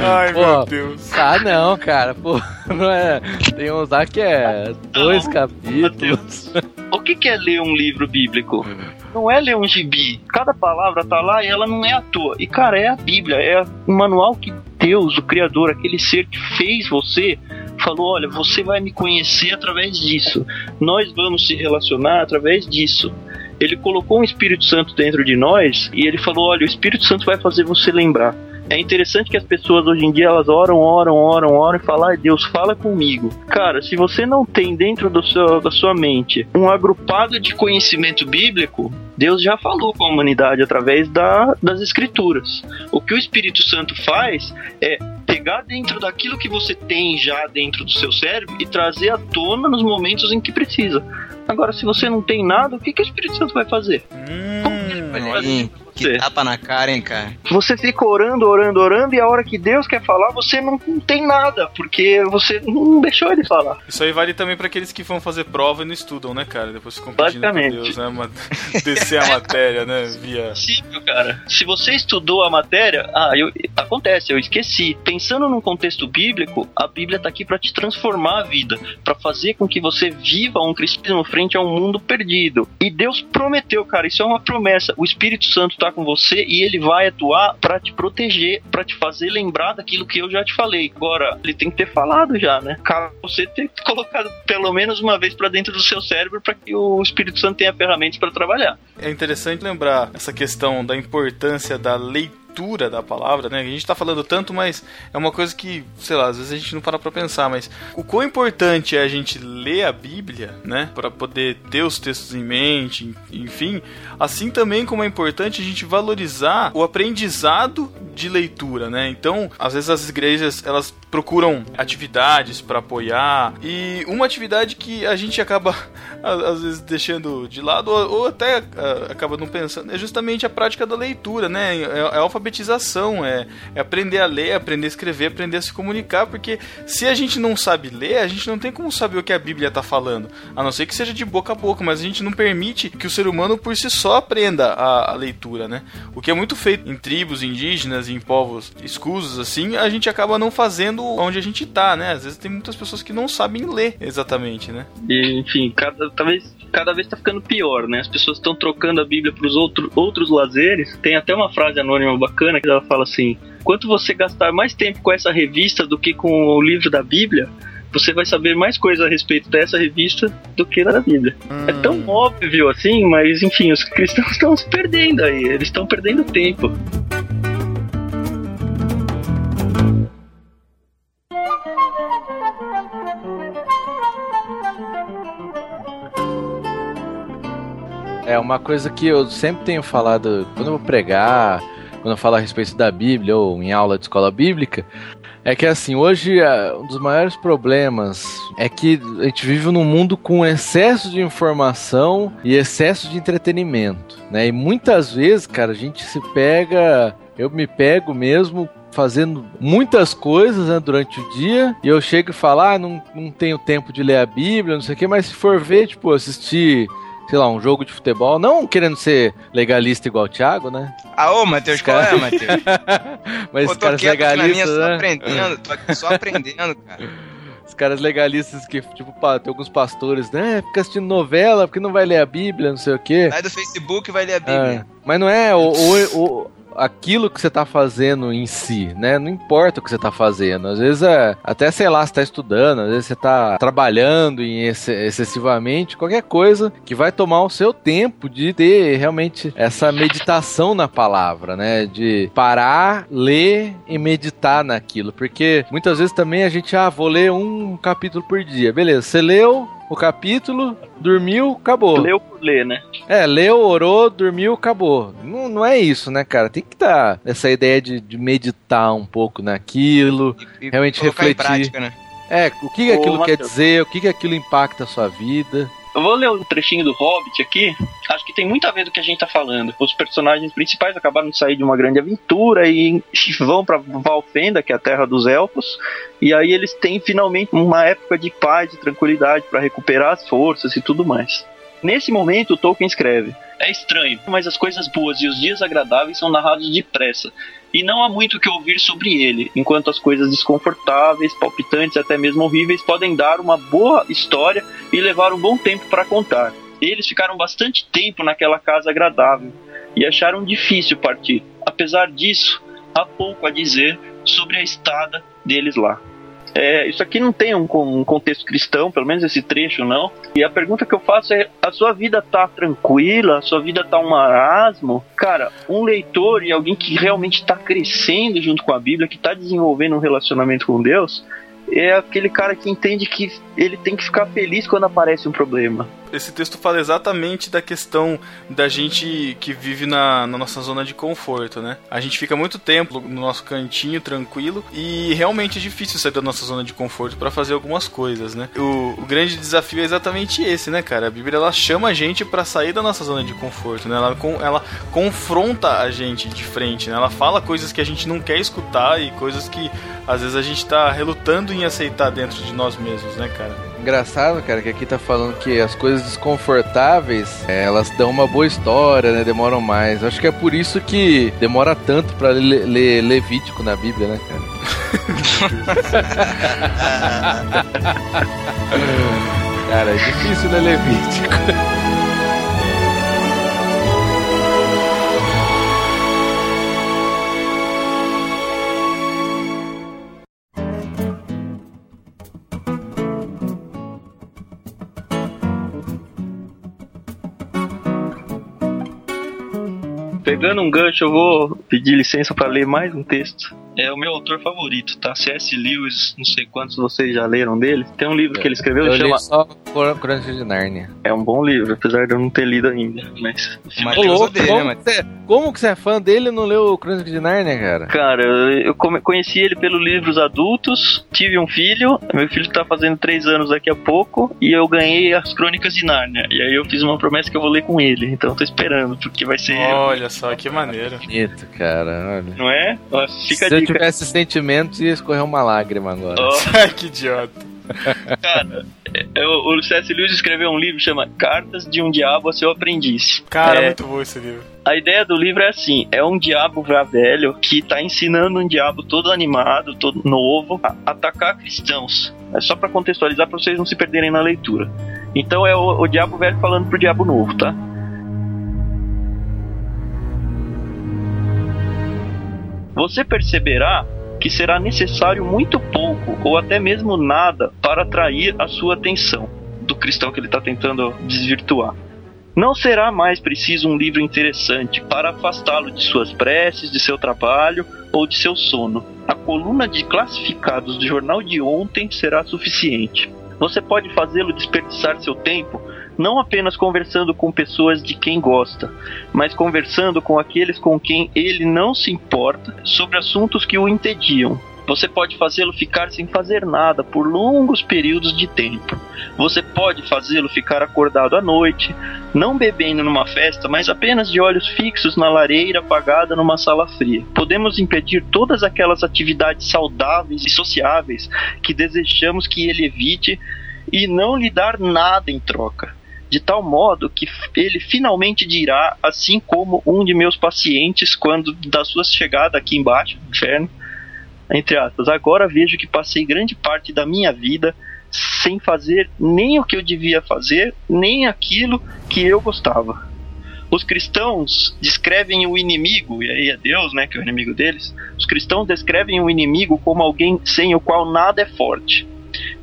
Ai, Pô. meu Deus. Ah, não, cara, pô, não é. Tem uns lá que é dois Não, capítulos. O que que é ler um livro bíblico? Não é ler um gibi. Cada palavra tá lá e ela não é à toa. E, cara, é a Bíblia, é o manual que Deus, o Criador, aquele ser que fez você, falou: olha, você vai me conhecer através disso. Nós vamos se relacionar através disso. Ele colocou um Espírito Santo dentro de nós e ele falou: olha, o Espírito Santo vai fazer você lembrar. É interessante que as pessoas hoje em dia elas oram, oram, oram, oram e falam: ai Deus, fala comigo. Cara, se você não tem dentro do seu, da sua mente um agrupado de conhecimento bíblico, Deus já falou com a humanidade através da, das Escrituras. O que o Espírito Santo faz é pegar dentro daquilo que você tem já dentro do seu cérebro e trazer à tona nos momentos em que precisa. Agora, se você não tem nada, o que, que o Espírito Santo vai fazer? Hum, Olha olha aí, que tapa na cara, hein, cara. Você fica orando, orando, orando, e a hora que Deus quer falar, você não, não tem nada, porque você não deixou ele falar. Isso aí vale também pra aqueles que vão fazer prova e não estudam, né, cara? Depois ficam pedindo pra. Deus, né? Descer a matéria, né? Via. possível, cara. Se você estudou a matéria, ah, eu, acontece, eu esqueci. Pensando num contexto bíblico, a Bíblia tá aqui para te transformar a vida, para fazer com que você viva um cristianismo frente a um mundo perdido. E Deus prometeu, cara, isso é uma promessa. O Espírito Santo tá com você e ele vai atuar para te proteger, para te fazer lembrar daquilo que eu já te falei. Agora, ele tem que ter falado já, né? Você ter colocado pelo menos uma vez para dentro do seu cérebro para que o Espírito Santo tenha ferramentas para trabalhar. É interessante lembrar essa questão da importância da leitura da palavra, né? A gente tá falando tanto, mas é uma coisa que, sei lá, às vezes a gente não para pra pensar, mas o quão importante é a gente ler a Bíblia, né? Pra poder ter os textos em mente, enfim. Assim também como é importante a gente valorizar o aprendizado de leitura, né? Então, às vezes as igrejas, elas procuram atividades para apoiar e uma atividade que a gente acaba às vezes deixando de lado ou, até acaba não pensando é justamente a prática da leitura, né? É, é a alfabetização, é, é aprender a ler, aprender a escrever, aprender a se comunicar, porque se a gente não sabe ler, a gente não tem como saber o que a Bíblia está falando, a não ser que seja de boca a boca, mas a gente não permite que o ser humano por si só aprenda a, a leitura, né? O que é muito feito em tribos indígenas, em povos escusos, assim, a gente acaba não fazendo onde a gente tá, né? Às vezes tem muitas pessoas que não sabem ler exatamente, né? E, enfim, cada talvez cada vez tá ficando pior, né? As pessoas estão trocando a Bíblia para os outro, outros lazeres. Tem até uma frase anônima bacana que ela fala assim: quanto você gastar mais tempo com essa revista do que com o livro da Bíblia, você vai saber mais coisa a respeito dessa revista do que da Bíblia. É tão óbvio assim, mas enfim, os cristãos estão se perdendo aí, eles estão perdendo tempo. É uma coisa que eu sempre tenho falado quando eu vou pregar, quando eu falo a respeito da Bíblia ou em aula de escola bíblica, é que assim, hoje é, um dos maiores problemas é que a gente vive num mundo com excesso de informação e excesso de entretenimento, né? E muitas vezes, cara, a gente se pega, eu me pego mesmo fazendo muitas coisas né, durante o dia e eu chego e falo, ah, não, não tenho tempo de ler a Bíblia, não sei o que, mas se for ver, tipo, assistir sei lá, um jogo de futebol, não querendo ser legalista igual o Thiago, né? Ah, ô, Matheus, qual é, Matheus? Mas Pô, os caras aqui legalistas, só né? aprendendo, tô aqui só aprendendo, cara. Os caras legalistas que, tipo, pá, tem alguns pastores, né? Fica assistindo novela porque não vai ler a Bíblia, não sei o quê. Sai do Facebook e vai ler a É, Bíblia. mas não é o, o- o- aquilo que você tá fazendo em si, né? Não importa o que você tá fazendo. Às vezes é. Até sei lá, você tá estudando, às vezes você tá trabalhando em ex- excessivamente, qualquer coisa que vai tomar o seu tempo de ter realmente essa meditação na palavra, né? De parar, ler e meditar naquilo. Porque muitas vezes também a gente, ah, vou ler um capítulo por dia. Beleza, você leu. O capítulo, dormiu, acabou. Leu por ler, né? É, leu, orou, dormiu, acabou. Não, não é isso, né, cara? Tem que dar essa ideia de, de meditar um pouco naquilo. E, e Realmente refletir. em prática, né? É, o que, que Ô, aquilo quer Matheus. dizer, o que, que aquilo impacta a sua vida. Eu vou ler um trechinho do Hobbit aqui. Acho que tem muito a ver do que a gente tá falando. Os personagens principais acabaram de sair de uma grande aventura e vão pra Valfenda, que é a terra dos elfos. E aí eles têm finalmente uma época de paz e tranquilidade para recuperar as forças e tudo mais. Nesse momento, Tolkien escreve: É estranho, mas as coisas boas e os dias agradáveis são narrados depressa. E não há muito o que ouvir sobre ele, enquanto as coisas desconfortáveis, palpitantes e até mesmo horríveis podem dar uma boa história e levar um bom tempo para contar. Eles ficaram bastante tempo naquela casa agradável e acharam difícil partir. Apesar disso, há pouco a dizer sobre a estada deles lá. É, isso aqui não tem um, um contexto cristão, pelo menos esse trecho não. E a pergunta que eu faço é: a sua vida tá tranquila? A sua vida tá um marasmo? Cara, um leitor e alguém que realmente tá crescendo junto com a Bíblia, que tá desenvolvendo um relacionamento com Deus, é aquele cara que entende que ele tem que ficar feliz quando aparece um problema. Esse texto fala exatamente da questão da gente que vive na, na nossa zona de conforto, né? A gente fica muito tempo no nosso cantinho tranquilo e realmente é difícil sair da nossa zona de conforto para fazer algumas coisas, né? O, o grande desafio é exatamente esse, né, cara? A Bíblia ela chama a gente para sair da nossa zona de conforto, né? Ela, ela confronta a gente de frente, né? Ela fala coisas que a gente não quer escutar e coisas que às vezes a gente tá relutando em aceitar dentro de nós mesmos, né, cara? Engraçado, cara, que aqui tá falando que as coisas desconfortáveis, é, elas dão uma boa história, né? Demoram mais. Acho que é por isso que demora tanto pra ler, ler Levítico na Bíblia, né, cara? cara, é difícil ler Levítico. Pegando um gancho, eu vou pedir licença para ler mais um texto. É o meu autor favorito, tá? C.S. Lewis, não sei quantos vocês já leram dele. Tem um livro que ele escreveu Eu que chama. li só Cor- Crônicas de Nárnia. É um bom livro, apesar de eu não ter lido ainda. Mas. O Matheus louco, né, como, que você, como que você é fã dele e não leu Crônicas de Nárnia, cara? Cara, eu eu conheci ele pelos livros adultos, tive um filho, meu filho tá fazendo três anos daqui a pouco, e eu ganhei as Crônicas de Nárnia. E aí eu fiz uma promessa que eu vou ler com ele, então eu tô esperando, porque vai ser. Olha só que maneiro. Bonito, cara, olha. Não é? Ó, Fica Se eu dica. tivesse sentimentos, ia escorrer uma lágrima agora. Ai, que idiota. cara, é, o o C.S. Lewis escreveu um livro que chama Cartas de um Diabo a Seu Aprendiz. Cara, É, muito bom esse livro. A ideia do livro é assim: é um diabo já velho que tá ensinando um diabo todo animado, todo novo, a atacar cristãos. É só pra contextualizar pra vocês não se perderem na leitura. Então é o, o diabo velho falando pro diabo novo, tá? Você perceberá que será necessário muito pouco ou até mesmo nada para atrair a sua atenção do cristão que ele está tentando desvirtuar. Não será mais preciso um livro interessante para afastá-lo de suas preces, de seu trabalho ou de seu sono. A coluna de classificados do jornal de ontem será suficiente. Você pode fazê-lo desperdiçar seu tempo não apenas conversando com pessoas de quem gosta, mas conversando com aqueles com quem ele não se importa sobre assuntos que o entediam. Você pode fazê-lo ficar sem fazer nada por longos períodos de tempo. Você pode fazê-lo ficar acordado à noite, não bebendo numa festa, mas apenas de olhos fixos na lareira apagada numa sala fria. Podemos impedir todas aquelas atividades saudáveis e sociáveis que desejamos que ele evite e não lhe dar nada em troca de tal modo que ele finalmente dirá, assim como um de meus pacientes, quando da sua chegada aqui embaixo, no inferno, entre aspas, agora vejo que passei grande parte da minha vida sem fazer nem o que eu devia fazer, nem aquilo que eu gostava. Os cristãos descrevem o inimigo, e aí é Deus, né, que é o inimigo deles. Os cristãos descrevem o inimigo como alguém sem o qual nada é forte.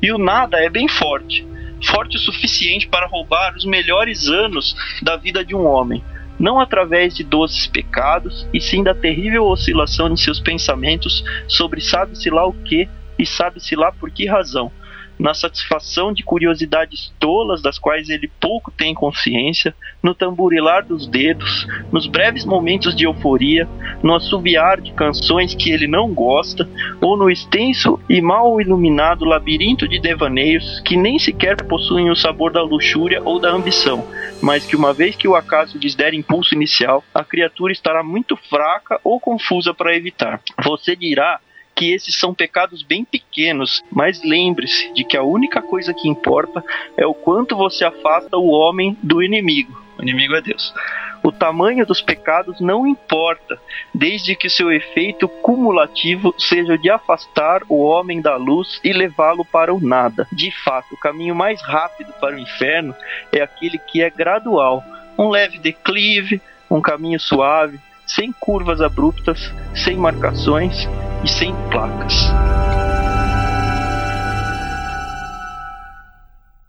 E o nada é bem forte forte o suficiente para roubar os melhores anos da vida de um homem, não através de doces pecados, e sim da terrível oscilação de seus pensamentos sobre sabe-se lá o que e sabe-se lá por que razão, na satisfação de curiosidades tolas das quais ele pouco tem consciência, no tamburilar dos dedos, nos breves momentos de euforia, no assobiar de canções que ele não gosta, ou no extenso e mal iluminado labirinto de devaneios que nem sequer possuem o sabor da luxúria ou da ambição, mas que uma vez que o acaso lhes der impulso inicial, a criatura estará muito fraca ou confusa para evitar. Você dirá que esses são pecados bem pequenos, mas lembre-se de que a única coisa que importa é o quanto você afasta o homem do inimigo. O inimigo é Deus. O tamanho dos pecados não importa, desde que seu efeito cumulativo seja de afastar o homem da luz e levá-lo para o nada. De fato, o caminho mais rápido para o inferno é aquele que é gradual, um leve declive, um caminho suave, sem curvas abruptas, sem marcações e sem placas.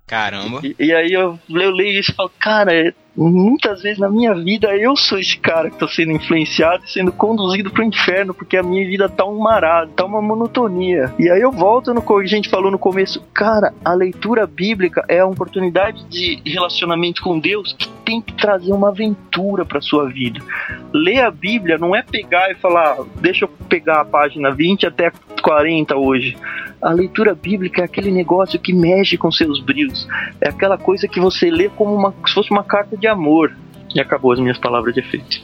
Caramba. E, e aí eu, eu leio isso e falo, cara, muitas vezes na minha vida eu sou esse cara que tá sendo influenciado e sendo conduzido pro inferno, porque a minha vida tá um marado, tá uma monotonia. E aí eu volto no que a gente falou no começo, cara, a leitura bíblica é a oportunidade de relacionamento com Deus que tem que trazer uma aventura para sua vida. Ler a Bíblia não é pegar e falar, deixa eu pegar a página 20 até 40 hoje. A leitura bíblica é aquele negócio que mexe com seus brilhos. É aquela coisa que você lê como uma, se fosse uma carta de amor. E acabou as minhas palavras de efeito.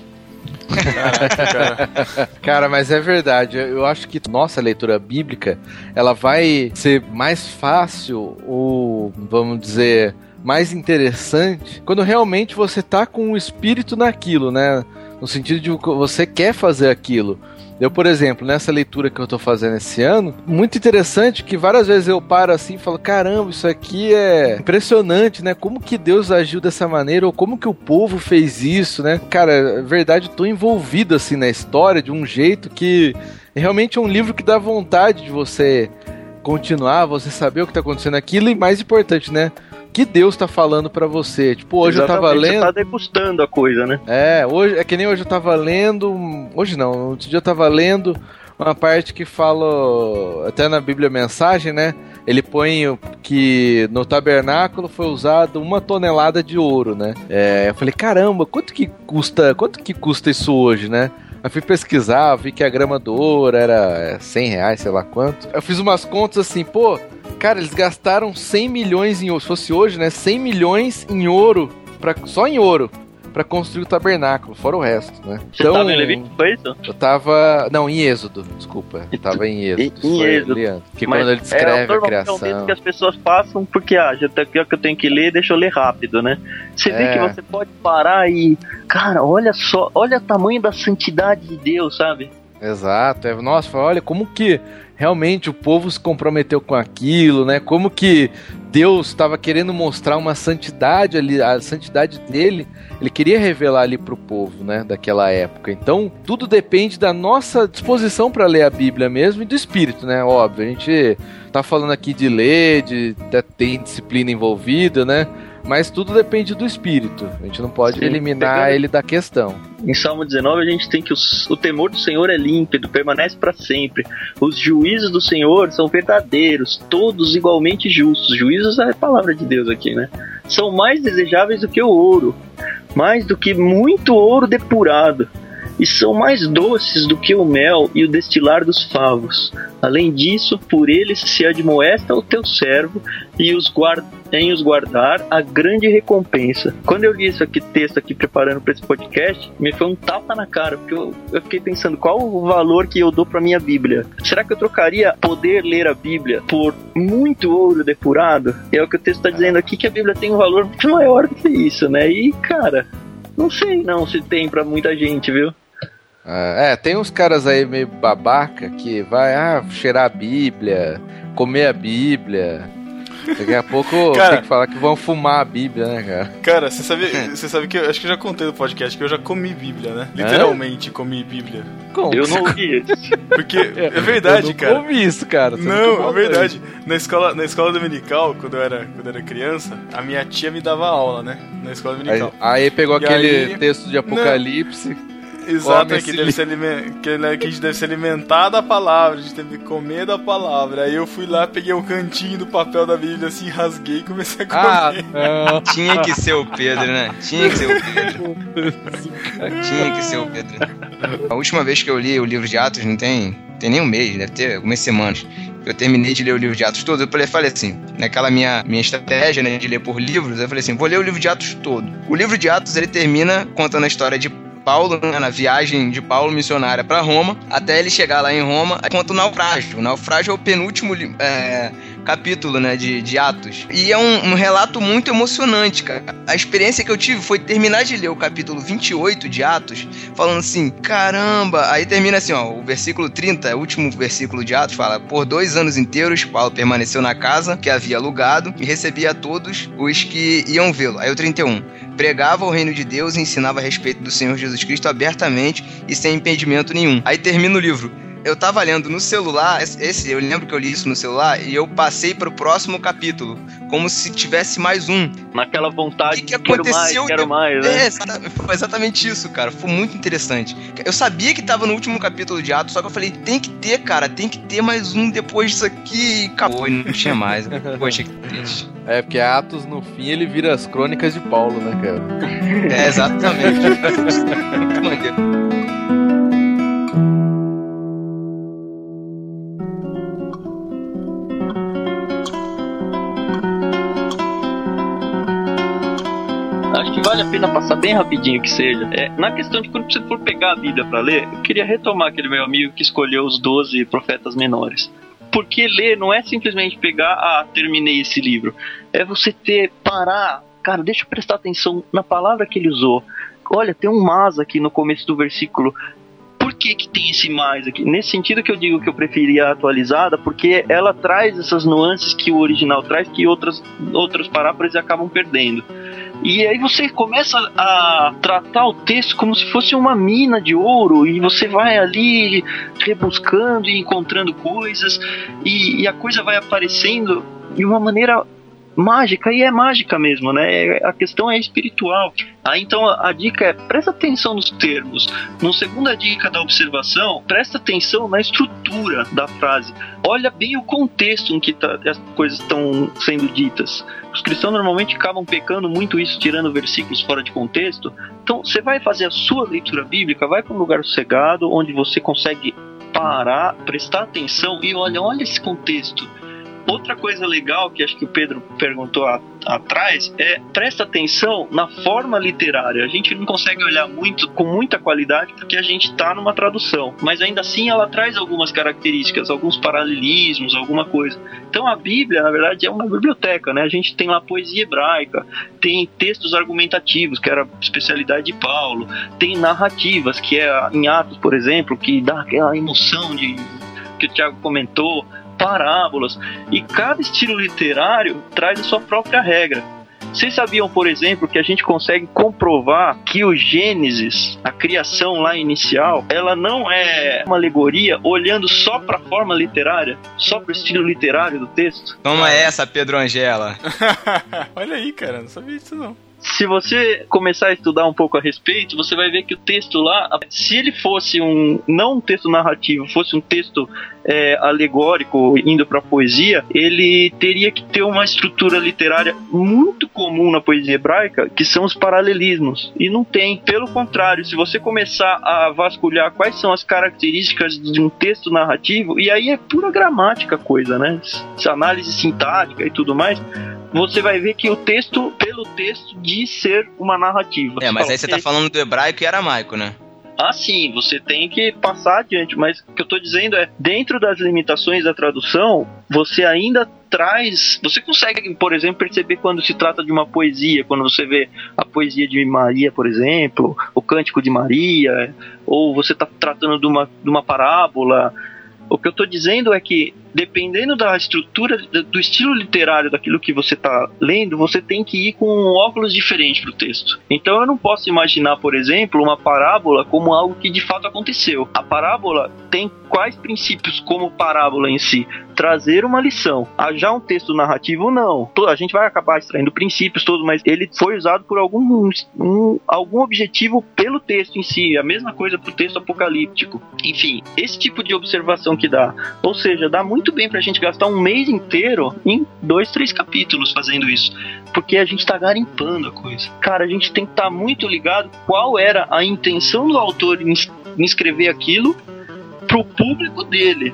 Caraca, cara. Cara, mas é verdade. Eu acho que nossa leitura bíblica, ela vai ser mais fácil ou, vamos dizer, mais interessante quando realmente você tá com o espírito naquilo, né? No sentido de você quer fazer aquilo. Eu, por exemplo, nessa leitura que eu tô fazendo esse ano, muito interessante que várias vezes eu paro assim e falo: caramba, isso aqui é impressionante, né? Como que Deus agiu dessa maneira, ou como que o povo fez isso, né? Cara, é verdade, eu tô envolvido assim na história de um jeito que realmente é um livro que dá vontade de você continuar, você saber o que tá acontecendo aquilo e mais importante, né? Que Deus tá falando para você. Tipo, hoje eu tava Exatamente, lendo. Você tá degustando a coisa, né? É, hoje é que nem hoje eu tava lendo. Hoje não, outro dia eu tava lendo uma parte que fala até na Bíblia Mensagem, né? Ele põe que no tabernáculo foi usado uma tonelada de ouro, né? É, eu falei, caramba, quanto que custa, quanto que custa isso hoje, né? Eu fui pesquisar, vi que a grama do ouro era é, 100 reais, sei lá quanto. Eu fiz umas contas assim, pô, cara, eles gastaram 100 milhões em ouro. Se fosse hoje, né? 100 milhões em ouro, pra, só em ouro, pra construir o tabernáculo, fora o resto, né? Você tava em Levítico, foi isso? Eu tava. Não, em Êxodo, desculpa. Eu tava em Êxodo. Em- Êxodo. Leandro. Que Mas quando ele é, descreve a normalmente É um criação. que as pessoas passam porque, ah, já tá, já que eu tenho que ler, deixa eu ler rápido, né? Você vê É. que você pode parar e, cara, olha só, olha o tamanho da santidade de Deus, sabe? Exato. É, nossa, olha como que realmente o povo se comprometeu com aquilo, né? Como que Deus estava querendo mostrar uma santidade ali, a santidade dele, ele queria revelar ali pro povo, né, daquela época. Então, tudo depende da nossa disposição para ler a Bíblia mesmo e do espírito, né? Óbvio, a gente tá falando aqui de ler, de, de ter disciplina envolvida, né? Mas tudo depende do espírito. A gente não pode Sim, eliminar pegando- ele da questão. Em Salmo 19 a gente tem que os- o temor do Senhor é límpido, permanece para sempre. Os juízos do Senhor são verdadeiros, todos igualmente justos. Juízos é a palavra de Deus aqui, né? São mais desejáveis do que o ouro, mais do que muito ouro depurado. E são mais doces do que o mel e o destilar dos favos. Além disso, por eles se admoesta o teu servo e os guarda em os guardar a grande recompensa. Quando eu li esse aqui, texto aqui preparando para esse podcast, me foi um tapa na cara, porque eu, eu fiquei pensando qual o valor que eu dou para minha Bíblia. Será que eu trocaria poder ler a Bíblia por muito ouro depurado? É o que o texto está dizendo aqui que a Bíblia tem um valor muito maior do que isso, né? E cara, não sei não se tem para muita gente, viu? Ah, é, tem uns caras aí meio babaca que vai ah, cheirar a Bíblia, comer a Bíblia. Daqui a pouco Cara. tem que falar que vão fumar a Bíblia, né, cara? Cara, você sabe, você sabe que eu acho que eu já contei no podcast que eu já comi Bíblia, né? Literalmente comi Bíblia. Como? Eu não ouvi isso. Porque é verdade, eu não cara. ouvi isso, cara. Você Não, é verdade. Na escola, na escola dominical, quando eu, era, quando eu era criança, a minha tia me dava aula, né? Na escola Aí, dominical. aí pegou E aquele aí- texto de Apocalipse. Exato, é que, deve se alimen- que, né, que a gente deve se alimentar da palavra, a gente deve comer da palavra. Aí eu fui lá, peguei um cantinho do papel da Bíblia, assim, rasguei e comecei a Ah, comer. não. Tinha que ser o Pedro, né? Tinha que ser o Pedro. Tinha que ser o Pedro. A última vez que eu li o livro de Atos não tem, tem nem um mês, deve ter algumas semanas. Eu terminei de ler o livro de Atos todo. Eu falei, falei assim, naquela minha, minha estratégia né, de ler por livros, eu falei assim: vou ler o livro de Atos todo. O livro de Atos ele termina contando a história de Paulo, né, na viagem de Paulo missionária para Roma, até ele chegar lá em Roma, conta o naufrágio. O naufrágio é o penúltimo é, capítulo, né, de, de Atos. E é um, um relato muito emocionante, cara. A experiência que eu tive foi terminar de ler o capítulo 28 de Atos, falando assim, caramba. Aí termina assim, ó, o versículo 30, o último versículo de Atos, fala: Por dois anos inteiros, Paulo permaneceu na casa que havia alugado e recebia a todos os que iam vê-lo. Aí o 31, pregava o reino de Deus e ensinava a respeito do Senhor Jesus Cristo abertamente e sem impedimento nenhum. Aí termina o livro. Eu tava lendo no celular, esse eu lembro que eu li isso no celular, e eu passei pro próximo capítulo, como se tivesse mais um. Naquela vontade O que que de quero mais, aconteceu? quero mais, né? É, exata- foi exatamente isso, cara. Foi muito interessante. Eu sabia que tava no último capítulo de Atos, só que eu falei, tem que ter, cara, tem que ter mais um depois disso aqui. E acabou, e não tinha mais. Poxa, que triste. É, porque Atos, no fim, ele vira as crônicas de Paulo, né, cara? É, exatamente. Muito maneiro. Pena passar bem rapidinho que seja. É, na questão de quando você for pegar a Bíblia para ler, eu queria retomar aquele meu amigo que escolheu os 12 profetas menores. Porque ler não é simplesmente pegar, ah, terminei esse livro. É você ter, parar, cara, deixa eu prestar atenção na palavra que ele usou. Olha, tem um mas aqui no começo do versículo. Por que, que tem esse mais aqui? Nesse sentido que eu digo que eu preferia a atualizada, porque ela traz essas nuances que o original traz, que outras, outros paráfrases acabam perdendo. E aí você começa a tratar o texto como se fosse uma mina de ouro e você vai ali rebuscando e encontrando coisas e, e a coisa vai aparecendo de uma maneira mágica e é mágica mesmo, né? A questão é espiritual. Aí então a, a dica é presta atenção nos termos. No segunda dica da observação, presta atenção na estrutura da frase. Olha bem o contexto em que tá- as coisas estão sendo ditas. Os cristãos normalmente acabam pecando muito isso, tirando versículos fora de contexto. Então, você vai fazer a sua leitura bíblica, vai para um lugar sossegado, onde você consegue parar, prestar atenção e olha, olha esse contexto. Outra coisa legal que acho que o Pedro perguntou a- atrás é presta atenção na forma literária. A gente não consegue olhar muito com muita qualidade porque a gente está numa tradução, mas ainda assim ela traz algumas características, alguns paralelismos, alguma coisa. Então a Bíblia, na verdade, é uma biblioteca, né? A gente tem lá poesia hebraica, tem textos argumentativos, que era a especialidade de Paulo, tem narrativas, que é em Atos, por exemplo, que dá aquela emoção de que o Tiago comentou. Parábolas. E cada estilo literário traz a sua própria regra. Vocês sabiam, por exemplo, que a gente consegue comprovar que o Gênesis, a criação lá inicial, ela não é uma alegoria olhando só para a forma literária, só para o estilo literário do texto? Toma essa, Pedro Angela. Olha aí, cara, não sabia disso não. Se você começar a estudar um pouco a respeito, você vai ver que o texto lá, se ele fosse um não um texto narrativo, fosse um texto é, alegórico indo para poesia, ele teria que ter uma estrutura literária muito comum na poesia hebraica, que são os paralelismos. E não tem. Pelo contrário, se você começar a vasculhar quais são as características de um texto narrativo, e aí é pura gramática coisa, né? Análise sintática e tudo mais, você vai ver que o texto, pelo texto, diz ser uma narrativa. É, mas aí você tá falando do hebraico e aramaico, né? Ah, sim, você tem que passar adiante, mas o que eu tô dizendo é, dentro das limitações da tradução, você ainda traz. Você consegue, por exemplo, perceber quando se trata de uma poesia, quando você vê a poesia de Maria, por exemplo, o Cântico de Maria, ou você está tratando de uma, de uma parábola. O que eu estou dizendo é que, dependendo da estrutura, do estilo literário daquilo que você está lendo, você tem que ir com um óculos diferente para o texto. Então eu não posso imaginar, por exemplo, uma parábola como algo que de fato aconteceu. A parábola tem quais princípios como parábola em si? Trazer uma lição. Há já um texto narrativo, não. A gente vai acabar extraindo princípios todos, mas ele foi usado por algum, um, algum objetivo pelo texto em si. A mesma coisa para o texto apocalíptico. Enfim, esse tipo de observação que dá. Ou seja, dá muito bem para a gente gastar um mês inteiro em dois, três capítulos fazendo isso. Porque a gente está garimpando a coisa. Cara, a gente tem que estar tá muito ligado qual era a intenção do autor em escrever aquilo pro público dele.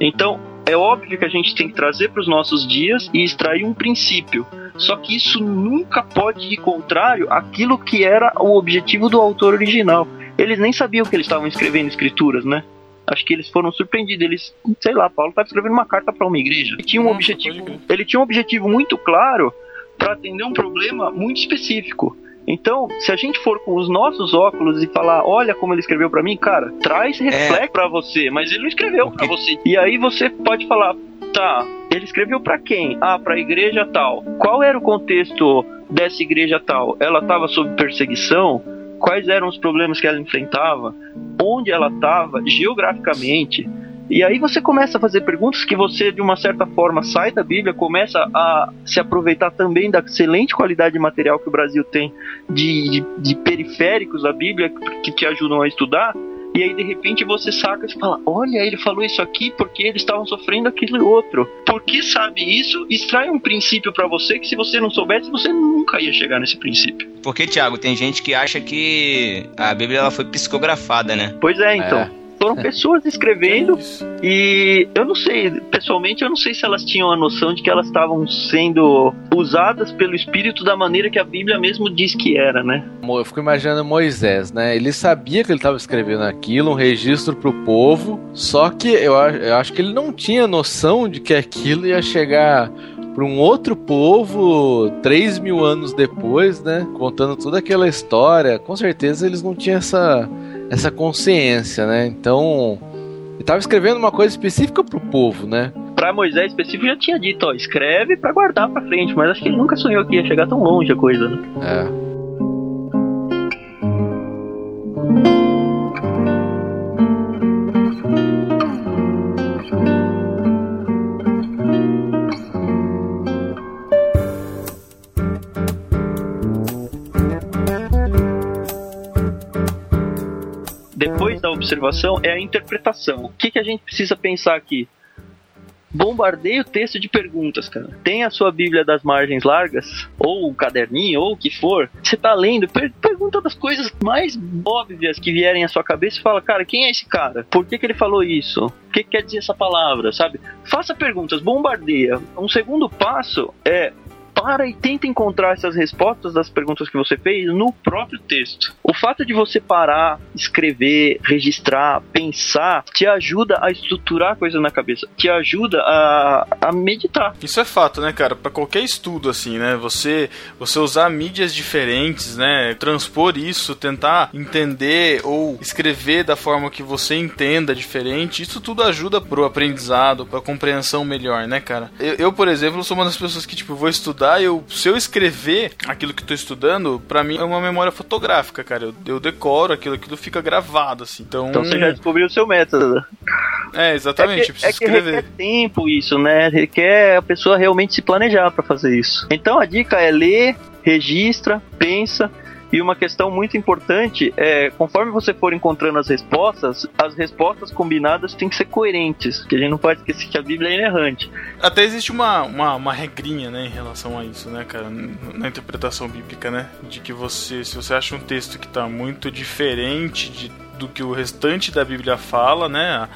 Então, é óbvio que a gente tem que trazer para os nossos dias e extrair um princípio. Só que isso nunca pode ir contrário àquilo que era o objetivo do autor original. Eles nem sabiam que eles estavam escrevendo escrituras, né? Acho que eles foram surpreendidos. Eles, sei lá, Paulo estava escrevendo uma carta para uma igreja. Ele tinha um objetivo, ele tinha um objetivo muito claro para atender um problema muito específico. Então, se a gente for com os nossos óculos e falar, olha como ele escreveu para mim, cara, traz reflexo é. para você, mas ele não escreveu para você. E aí você pode falar, tá, ele escreveu para quem? Ah, para a igreja tal. Qual era o contexto dessa igreja tal? Ela estava sob perseguição? Quais eram os problemas que ela enfrentava? Onde ela estava geograficamente? E aí você começa a fazer perguntas que você, de uma certa forma, sai da Bíblia, começa a se aproveitar também da excelente qualidade de material que o Brasil tem de, de, de periféricos da Bíblia que te ajudam a estudar. E aí de repente você saca e fala: Olha, ele falou isso aqui porque eles estavam sofrendo aquilo e outro. Porque sabe isso? Extrai um princípio para você que se você não soubesse, você nunca ia chegar nesse princípio. Porque, Tiago, tem gente que acha que a Bíblia ela foi psicografada, né? Pois é, então. É foram pessoas escrevendo e eu não sei, pessoalmente eu não sei se elas tinham a noção de que elas estavam sendo usadas pelo Espírito da maneira que a Bíblia mesmo diz que era, né? Eu fico imaginando Moisés, né? Ele sabia que ele estava escrevendo aquilo, um registro para o povo, só que eu, eu acho que ele não tinha noção de que aquilo ia chegar para um outro povo três mil anos depois, né? Contando toda aquela história. Com certeza eles não tinham essa essa consciência, né? Então, ele estava escrevendo uma coisa específica pro povo, né? Para Moisés específico já tinha dito, ó, escreve para guardar para frente, mas acho que ele nunca sonhou que ia chegar tão longe a coisa, né? É. observação é a interpretação. O que, que a gente precisa pensar aqui? Bombardeie o texto de perguntas, cara. Tem a sua Bíblia das margens largas, ou um caderninho, ou o que for. Você tá lendo, per pergunta das coisas mais óbvias que vierem à sua cabeça e fala, cara, quem é esse cara? Por que, que ele falou isso? O que, que quer dizer essa palavra, sabe? Faça perguntas, bombardeia. Um segundo passo é para e tenta encontrar essas respostas das perguntas que você fez no próprio texto. O fato de você parar, escrever, registrar, pensar, te ajuda a estruturar coisas na cabeça, te ajuda a, a meditar. Isso é fato, né, cara? Para qualquer estudo assim, né? Você você usar mídias diferentes, né? Transpor isso, tentar entender ou escrever da forma que você entenda diferente, isso tudo ajuda pro aprendizado, pra compreensão melhor, né, cara? Eu, eu, por exemplo, sou uma das pessoas que tipo vou estudar, eu se eu escrever aquilo que tô estudando, para mim é uma memória fotográfica, cara. Eu, eu decoro aquilo, aquilo fica gravado assim. Então, Então você já descobriu o seu método. é exatamente, é que, é que escrever. requer tempo isso, né? Requer a pessoa realmente se planejar para fazer isso. Então a dica é ler, registra, pensa. E uma questão muito importante é, conforme você for encontrando as respostas, as respostas combinadas têm que ser coerentes, que a gente não pode esquecer que a Bíblia é inerrante. Até existe uma, uma, uma regrinha, né, em relação a isso, né, cara, na interpretação bíblica, né, de que você, se você acha um texto que tá muito diferente de, do que o restante da Bíblia fala, né,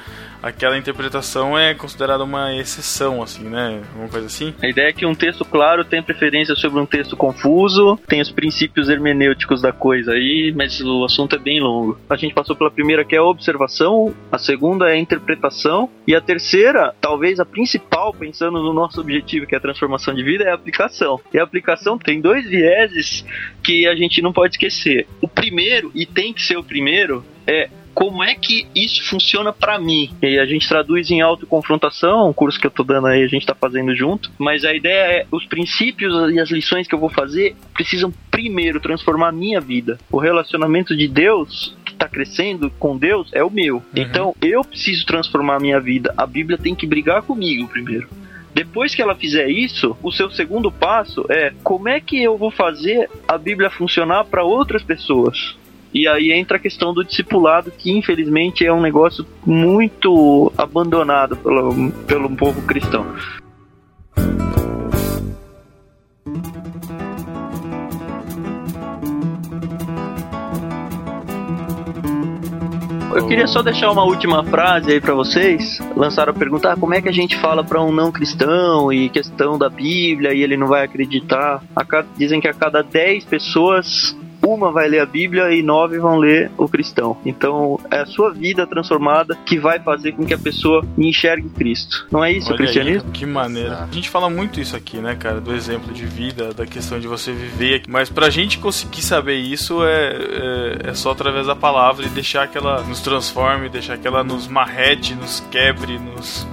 aquela interpretação é considerada uma exceção, assim, né, alguma coisa assim. A ideia é que um texto claro tem preferência sobre um texto confuso, tem os princípios hermenêuticos da coisa aí, mas o assunto é bem longo. A gente passou pela primeira que é a observação, a segunda é a interpretação, e a terceira, talvez a principal, pensando no nosso objetivo que é a transformação de vida, é a aplicação. E a aplicação tem dois vieses que a gente não pode esquecer. O primeiro, e tem que ser o primeiro, é como é que isso funciona pra mim? E a gente traduz em autoconfrontação, um curso que eu tô dando aí, a gente tá fazendo junto, mas a ideia é os princípios e as lições que eu vou fazer precisam primeiro transformar a minha vida. O relacionamento de Deus que tá crescendo com Deus é o meu. Então, eu preciso transformar a minha vida. A Bíblia tem que brigar comigo primeiro. Depois que ela fizer isso, o seu segundo passo é como é que eu vou fazer a Bíblia funcionar para outras pessoas? E aí entra a questão do discipulado, que infelizmente é um negócio muito abandonado pelo, pelo povo cristão. Eu queria só deixar uma última frase aí pra vocês. Lançaram a pergunta: ah, como é que a gente fala pra um não cristão e questão da Bíblia e ele não vai acreditar? A ca- Dizem que a cada 10 pessoas, uma vai ler a Bíblia e nove vão ler o cristão. Então é a sua vida transformada que vai fazer com que a pessoa enxergue Cristo. Não é isso o Olha aí, cristianismo? que maneira. A gente fala muito isso aqui, né, cara, do exemplo de vida, da questão de você viver aqui. Mas pra gente conseguir saber isso é, é, é só através da palavra e deixar que ela nos transforme, deixar que ela nos marrete, nos quebre, nos,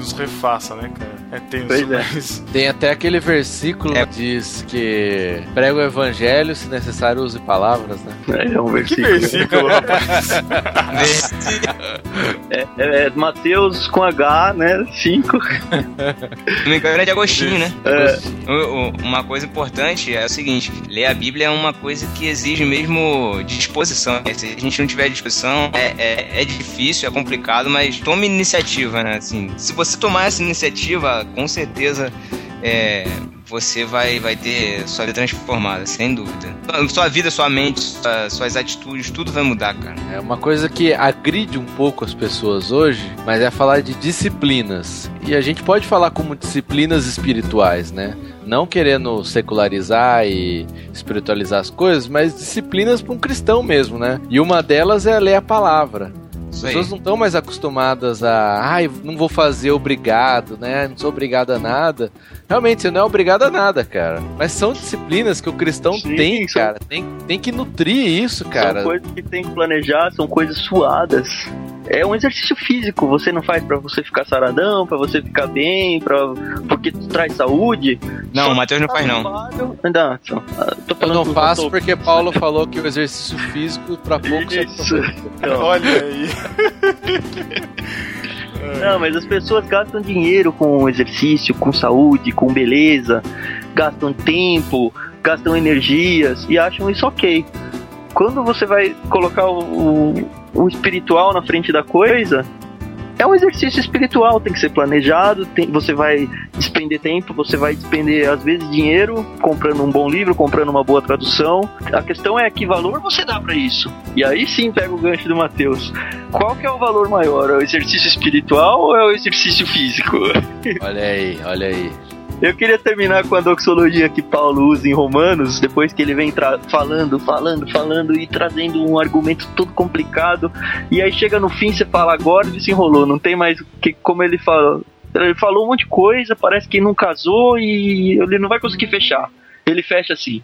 nos refaça, né, cara? É tenso, Pois é. mas. Tem até aquele versículo É. que diz que prega o evangelho, se necessário use palavras, né? É um Que versículo. versículo, rapaz. É, é, é Mateus com H, né? 5. Se não me engano é de Agostinho, né? É. Uma coisa importante é o seguinte: ler a Bíblia é uma coisa que exige mesmo disposição. Se a gente não tiver disposição, é, é, é difícil, é complicado, mas tome iniciativa, né? Assim, se você tomar essa iniciativa, com certeza é, você vai, vai ter sua vida transformada, sem dúvida. Sua vida, sua mente, sua- suas atitudes, tudo vai mudar, cara. É uma coisa que agride um pouco as pessoas hoje, mas é falar de disciplinas. E a gente pode falar como disciplinas espirituais, né? Não querendo secularizar e espiritualizar as coisas, mas disciplinas para um cristão mesmo, né? E uma delas é ler a palavra. As pessoas não estão mais acostumadas a, ai, não vou fazer obrigado, né? Não sou obrigado a nada. Realmente, você não é obrigado a nada, cara. Mas são disciplinas que o cristão Sim, tem, são- cara. Tem, tem que nutrir isso, cara. São coisas que tem que planejar, são coisas suadas. É um exercício físico, você não faz pra você ficar saradão, pra você ficar bem, pra... porque traz saúde. Não, Só o Matheus não tá faz, não. Não, ah, tô Eu não faço pastor. porque Paulo falou que o exercício físico para poucos é. Então, Olha aí. Não, mas as pessoas gastam dinheiro com exercício, com saúde, com beleza, gastam tempo, gastam energias e acham isso ok. Quando você vai colocar o, o, o espiritual na frente da coisa, é um exercício espiritual, tem que ser planejado, tem- você vai despender tempo, você vai despender às vezes dinheiro comprando um bom livro, comprando uma boa tradução. A questão é que valor você dá pra isso. E aí sim pega o gancho do Mateus. Qual que é o valor maior? É o exercício espiritual ou é o exercício físico? Olha aí, olha aí. Eu queria terminar com a doxologia que Paulo usa em Romanos, depois que ele vem falando, falando, falando e trazendo um argumento todo complicado. E aí chega no fim você fala, agora ele se enrolou, não tem mais que como ele falou. Ele falou um monte de coisa, parece que não casou e ele não vai conseguir fechar. Ele fecha assim.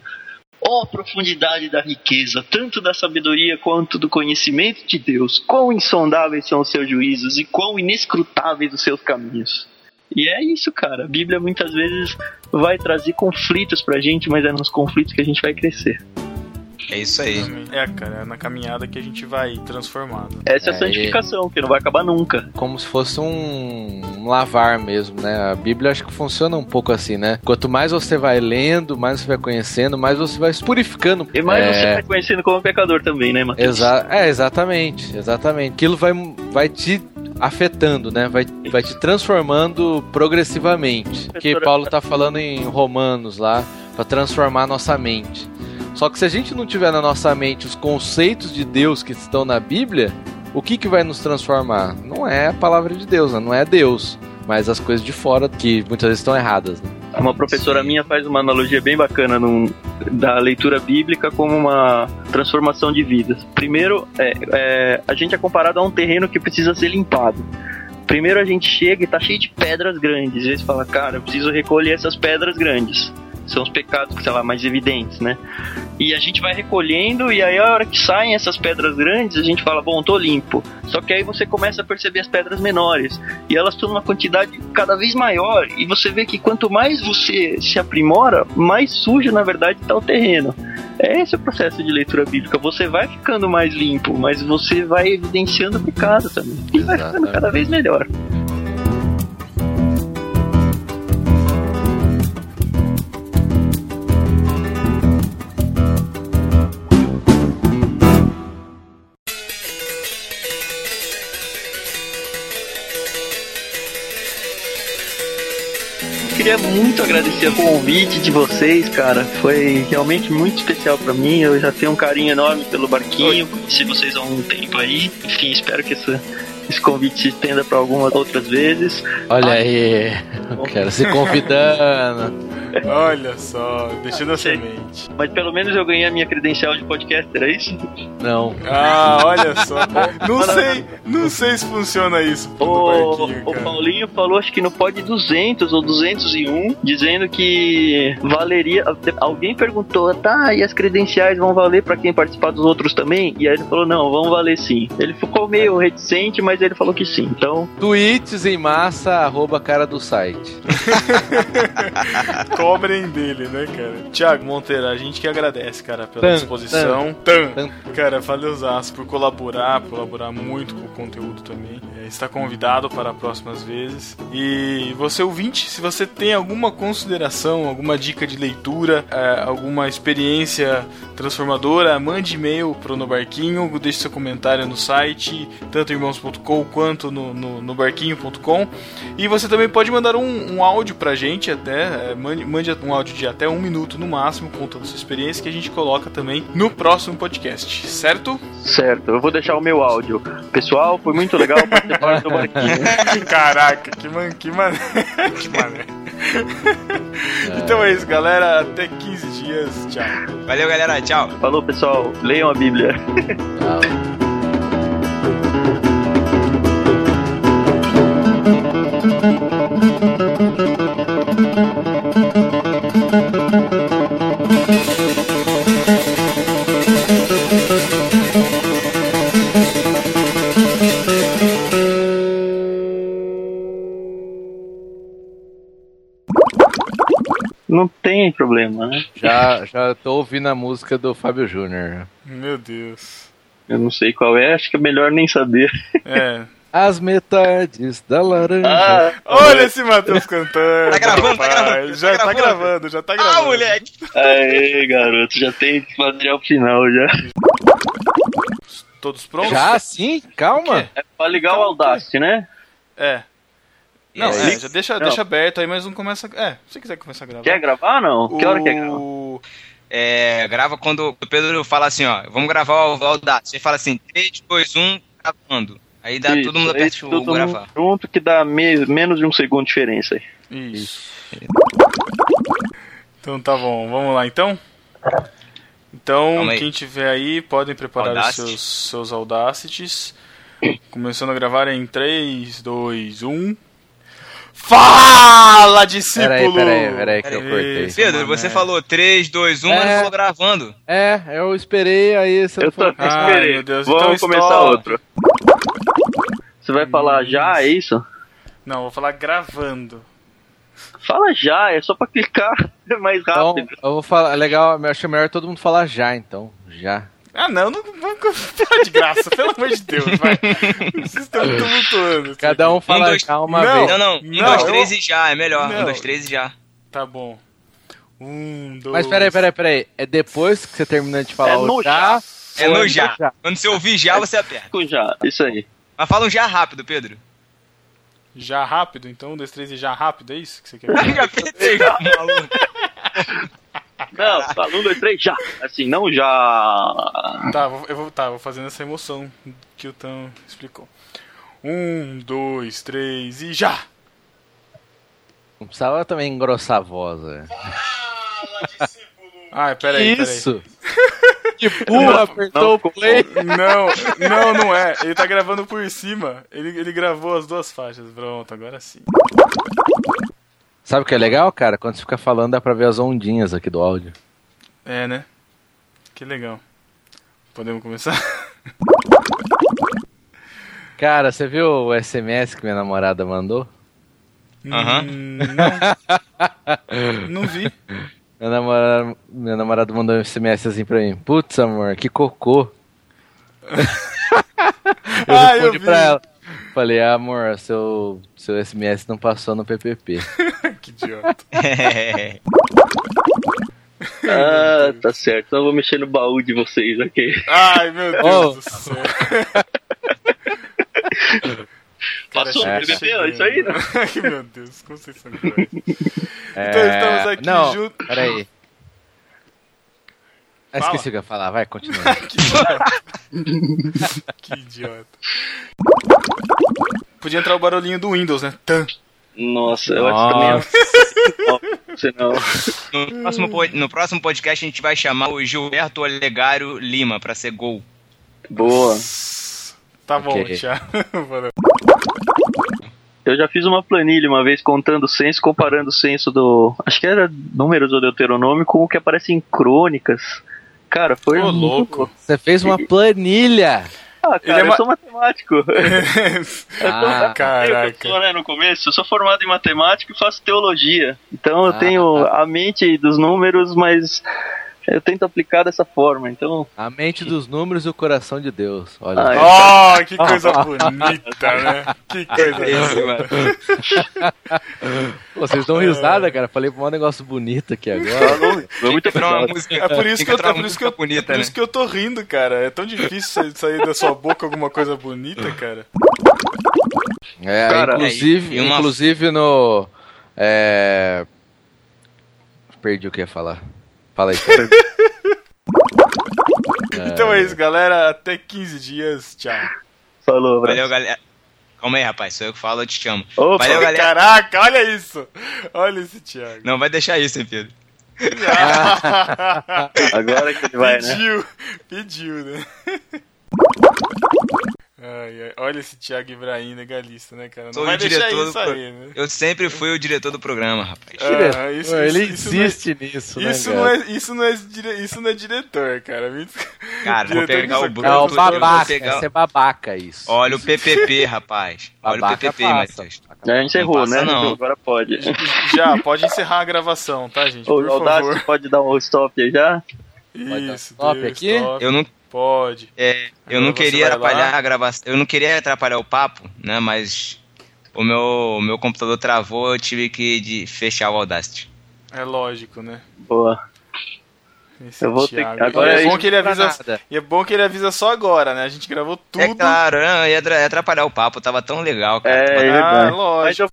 Ó profundidade da riqueza, tanto da sabedoria quanto do conhecimento de Deus. Quão insondáveis são os seus juízos e quão inescrutáveis os seus caminhos. E é isso, cara. A Bíblia muitas vezes vai trazer conflitos pra gente, mas é nos conflitos que a gente vai crescer. É isso aí. É, cara, é na caminhada que a gente vai transformado. Essa é a É, santificação, que não vai acabar nunca. Como se fosse um, um lavar mesmo, né? A Bíblia acho que funciona um pouco assim, né? Quanto mais você vai lendo, mais você vai conhecendo, mais você vai se purificando. E mais é, você vai conhecendo como pecador também, né, Matheus? Exa é, exatamente, exatamente. Aquilo vai, vai te afetando, né? Vai, vai te transformando progressivamente. Que Paulo tá falando em Romanos lá, para transformar a nossa mente. Só que se a gente não tiver na nossa mente os conceitos de Deus que estão na Bíblia, o que, que vai nos transformar? Não é a palavra de Deus, né? não é Deus, mas as coisas de fora que muitas vezes estão erradas. Né? Uma professora minha faz uma analogia bem bacana num- da leitura bíblica como uma transformação de vidas. Primeiro, é, é, a gente é comparado a um terreno que precisa ser limpado. Primeiro a gente chega e tá cheio de pedras grandes. E aí você fala, cara, eu preciso recolher essas pedras grandes. São os pecados, sei lá, mais evidentes, né? E a gente vai recolhendo, e aí a hora que saem essas pedras grandes, a gente fala, bom, tô limpo. Só que aí você começa a perceber as pedras menores. E elas estão numa quantidade cada vez maior. E você vê que quanto mais você se aprimora, mais sujo, na verdade, está o terreno. É esse o processo de leitura bíblica. Você vai ficando mais limpo, mas você vai evidenciando o pecado também. E vai ficando Exatamente. cada vez melhor. Agradecer o convite de vocês, cara. Foi realmente muito especial pra mim. Eu já tenho um carinho enorme pelo barquinho. Conheci vocês há um tempo aí. Enfim, espero que esse, esse convite se estenda pra algumas outras vezes. Olha aí, o cara se convidando. Olha só, deixando a semente. Mas pelo menos eu ganhei a minha credencial de podcaster, é isso? Não. Ah, olha só. Não sei, não sei se funciona isso O, o. Paulinho falou, acho que no pod 200 ou 201, dizendo que valeria. Alguém perguntou, tá, e as credenciais vão valer pra quem participar dos outros também? E aí ele falou, não, vão valer sim. Ele ficou meio reticente, mas ele falou que sim. Então, Tweets em massa, arroba cara do site. Cobrem dele, né, cara? Tiago Monteiro, a gente que agradece, cara, pela Tan, disposição. Tan. Tan. Cara, valeuzaço por colaborar, por colaborar muito com o conteúdo também. É, está convidado para próximas vezes. E você ouvinte, se você tem alguma consideração, alguma dica de leitura, é, alguma experiência transformadora, mande e-mail pro No Barquinho, deixe seu comentário no site, tanto irmãos.com quanto no, no, no barquinho.com. E você também pode mandar um, um áudio pra gente até, é, mande, mande um áudio de até um minuto no máximo, contando sua experiência, que a gente coloca também no próximo podcast, certo? certo, eu vou deixar o meu áudio. Pessoal, foi muito legal participar do barquinho. Caraca, que man, que mané, que mané. então é isso, galera, até 15 dias, tchau. Valeu, galera. Tchau. Falou, pessoal, leiam a Bíblia. Tchau. Não tem problema, né? Já, já tô ouvindo a música do Fábio Júnior. Meu Deus. Eu não sei qual é, acho que é melhor nem saber. É. As metades da laranja. Ah, Olha esse Matheus cantando. Tá gravando, tá rapaz. gravando, Já tá tá gravando. gravando, já tá gravando. Ah, moleque. aê, garoto, já tem material final já. Todos prontos? Já sim? Calma. É pra ligar o Audacity, né? É. Não, É, é, já deixa, Não. deixa aberto aí, mas não começa. É, se você quiser começar a gravar. Quer gravar ou não? Que hora que é gravar? O... É, grava quando o Pedro fala assim, ó, vamos gravar o Audacity. Você fala assim, 3, 2, 1, gravando. Aí dá Isso, todo mundo aperta o todo mundo gravar. junto que dá me- menos de um segundo de diferença aí. Isso. Então tá bom, vamos lá então? Então, quem tiver aí, podem preparar os seus, seus Audacities. Começando a gravar em 3, 2, 1. Fala, discípulo! Peraí, peraí, peraí que eu Peraí. cortei. Isso, Pedro, mano, você é. falou 3, 2, 1, mas não É. falou gravando. É, eu esperei, aí você Eu tô, falou- Ai, esperei. meu Deus, Vamos então começar outro. Você vai falar já, é isso? Não, vou falar gravando. Fala já, é só pra clicar é mais Então, rápido. eu vou falar, legal, eu acho melhor todo mundo falar já, então. Já. Ah, não, não vamos falar de graça, pelo amor de Deus, vai. Vocês estão tumultuando. isso Cada um fala dois- já uma Não. vez. Não, não. 1, Não, 2, eu- 3 e já, é melhor. Não. 1, 2, 3 e já. Tá bom. Um, dois. Mas peraí, peraí, peraí. É depois que você termina de falar É o no já. É no já. já? Quando você ouvir já, você aperta. Com já, isso aí. Mas fala um já rápido, Pedro. Já rápido, então, um, dois, três e já rápido, é isso que você quer? já apertei, maluco. Não, fala um, dois, três, já. Assim, não já. Tá, vou- eu vou, tá, vou fazendo essa emoção que o Tan explicou. Um, dois, três e já! Não precisava também engrossar a voz, velho. Ai, peraí, peraí. Isso! Que burra, apertou o play. Não, não, não é. Ele tá gravando por cima. Ele, ele gravou as duas faixas. Pronto, agora sim. Sabe o que é legal, cara? Quando você fica falando, dá pra ver as ondinhas aqui do áudio. É, né? Que legal. Podemos começar? Cara, você viu o SMS que minha namorada mandou? Aham. Não. não vi. Minha namorada, minha namorada mandou um SMS assim pra mim. Putz, amor, que cocô. eu Ah, eu respondi vi. pra ela. Falei, ah, amor, seu, seu SMS não passou no PPP. Que idiota. Ah, tá certo. Então eu vou mexer no baú de vocês aqui. Ai, meu Deus Oh. do céu. Passou no PPP, ó, isso aí, né? Ai, meu Deus, como vocês são cruéis. É, Então estamos aqui não, junto- Peraí. Ah, Fala. esqueci o que eu ia falar, vai, continua. Que idiota. que idiota. Podia entrar o barulhinho do Windows, né? Tan. Nossa, eu acho que também é. No próximo, no próximo podcast a gente vai chamar o Gilberto Olegário Lima pra ser gol. Boa. Tá bom, Ok. tchau. Valeu. Eu já fiz uma planilha uma vez contando o censo, comparando o censo do. Acho que era números do Deuteronômio com o que aparece em crônicas. Cara, foi. Ô, louco. Você fez uma planilha! Ah, Ele cara, é ma- eu sou matemático. Ah, Caraca. Eu sou, né, no começo, eu sou formado em matemática e faço teologia. Então eu Ah, tenho tá. a mente dos números, mas eu tento aplicar dessa forma. Então, A mente dos números e o coração de Deus. Olha. Ah, é. Oh, que coisa bonita, né? Que coisa Esse, mano. Pô, vocês dão risada, cara. Falei um negócio bonito aqui agora. foi muito música, É por isso que eu, é por isso que eu, bonita, é por né? isso que eu tô rindo, cara. É tão difícil sair da sua boca alguma coisa bonita, cara. É, Cara, inclusive, e uma- inclusive no. É... Perdi o que ia falar. Fala aí. Então é isso, galera. Até 15 dias. Tchau. Falou, abraço. Valeu, galera. Calma aí, rapaz. Sou eu que falo, eu te chamo. Opa. Valeu, galera. Caraca, olha isso. Olha esse Thiago. Não vai deixar isso, hein, Pedro. Agora que ele vai, né? Pediu, pediu, né? Ai, ai, olha esse Thiago Ibrahim legalista, né, cara? Não Sou vai o deixar diretor do isso aí, né? Eu sempre fui o diretor do programa, rapaz. Ah, isso- Pô, ele isso- isso não é- insiste nisso, né? Isso cara? não, é, isso, não é dire- isso não é diretor, cara. Me- Cara, vou Diretor pegar de o Bruno. O eu vou babaca, pegar- esse é babaca isso. Olha o PPP, rapaz. Olha o PPP. Matheus. Já encerrou, Não passa, né? não. Agora pode. Já, pode encerrar a gravação, tá, gente? Ô, Por favor. pode dar um stop aí já? Dar Isso, stop deu aqui? stop. Eu não, Pode. é, eu não queria vai lá. atrapalhar a gravação. Eu não queria atrapalhar o papo, né? Mas o meu, o meu computador travou, eu tive que de- fechar o Audacity. É lógico, né? Boa. Esse Eu vou ter Thiago. agora E é é bom que ele avisa. E é bom que ele avisa só agora, né? A gente gravou tudo. É claro, ia atra- ia atrapalhar o papo, tava tão legal, cara. É, Tava- é Ah, lógico.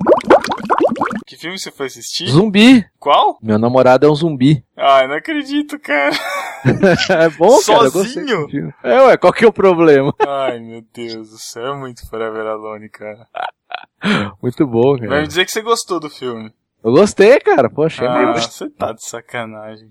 Que filme você foi assistir? Zumbi! Qual? Meu namorado é um zumbi. Ai, não acredito, cara. é bom, cara. Sozinho? filme. É, ué, qual que é o problema? Ai, meu Deus do céu, é muito Forever Alone, cara. Muito bom, Vai me cara. dizer que você gostou do filme. Eu gostei, cara. Pô, achei Ah, meio. você tá de sacanagem.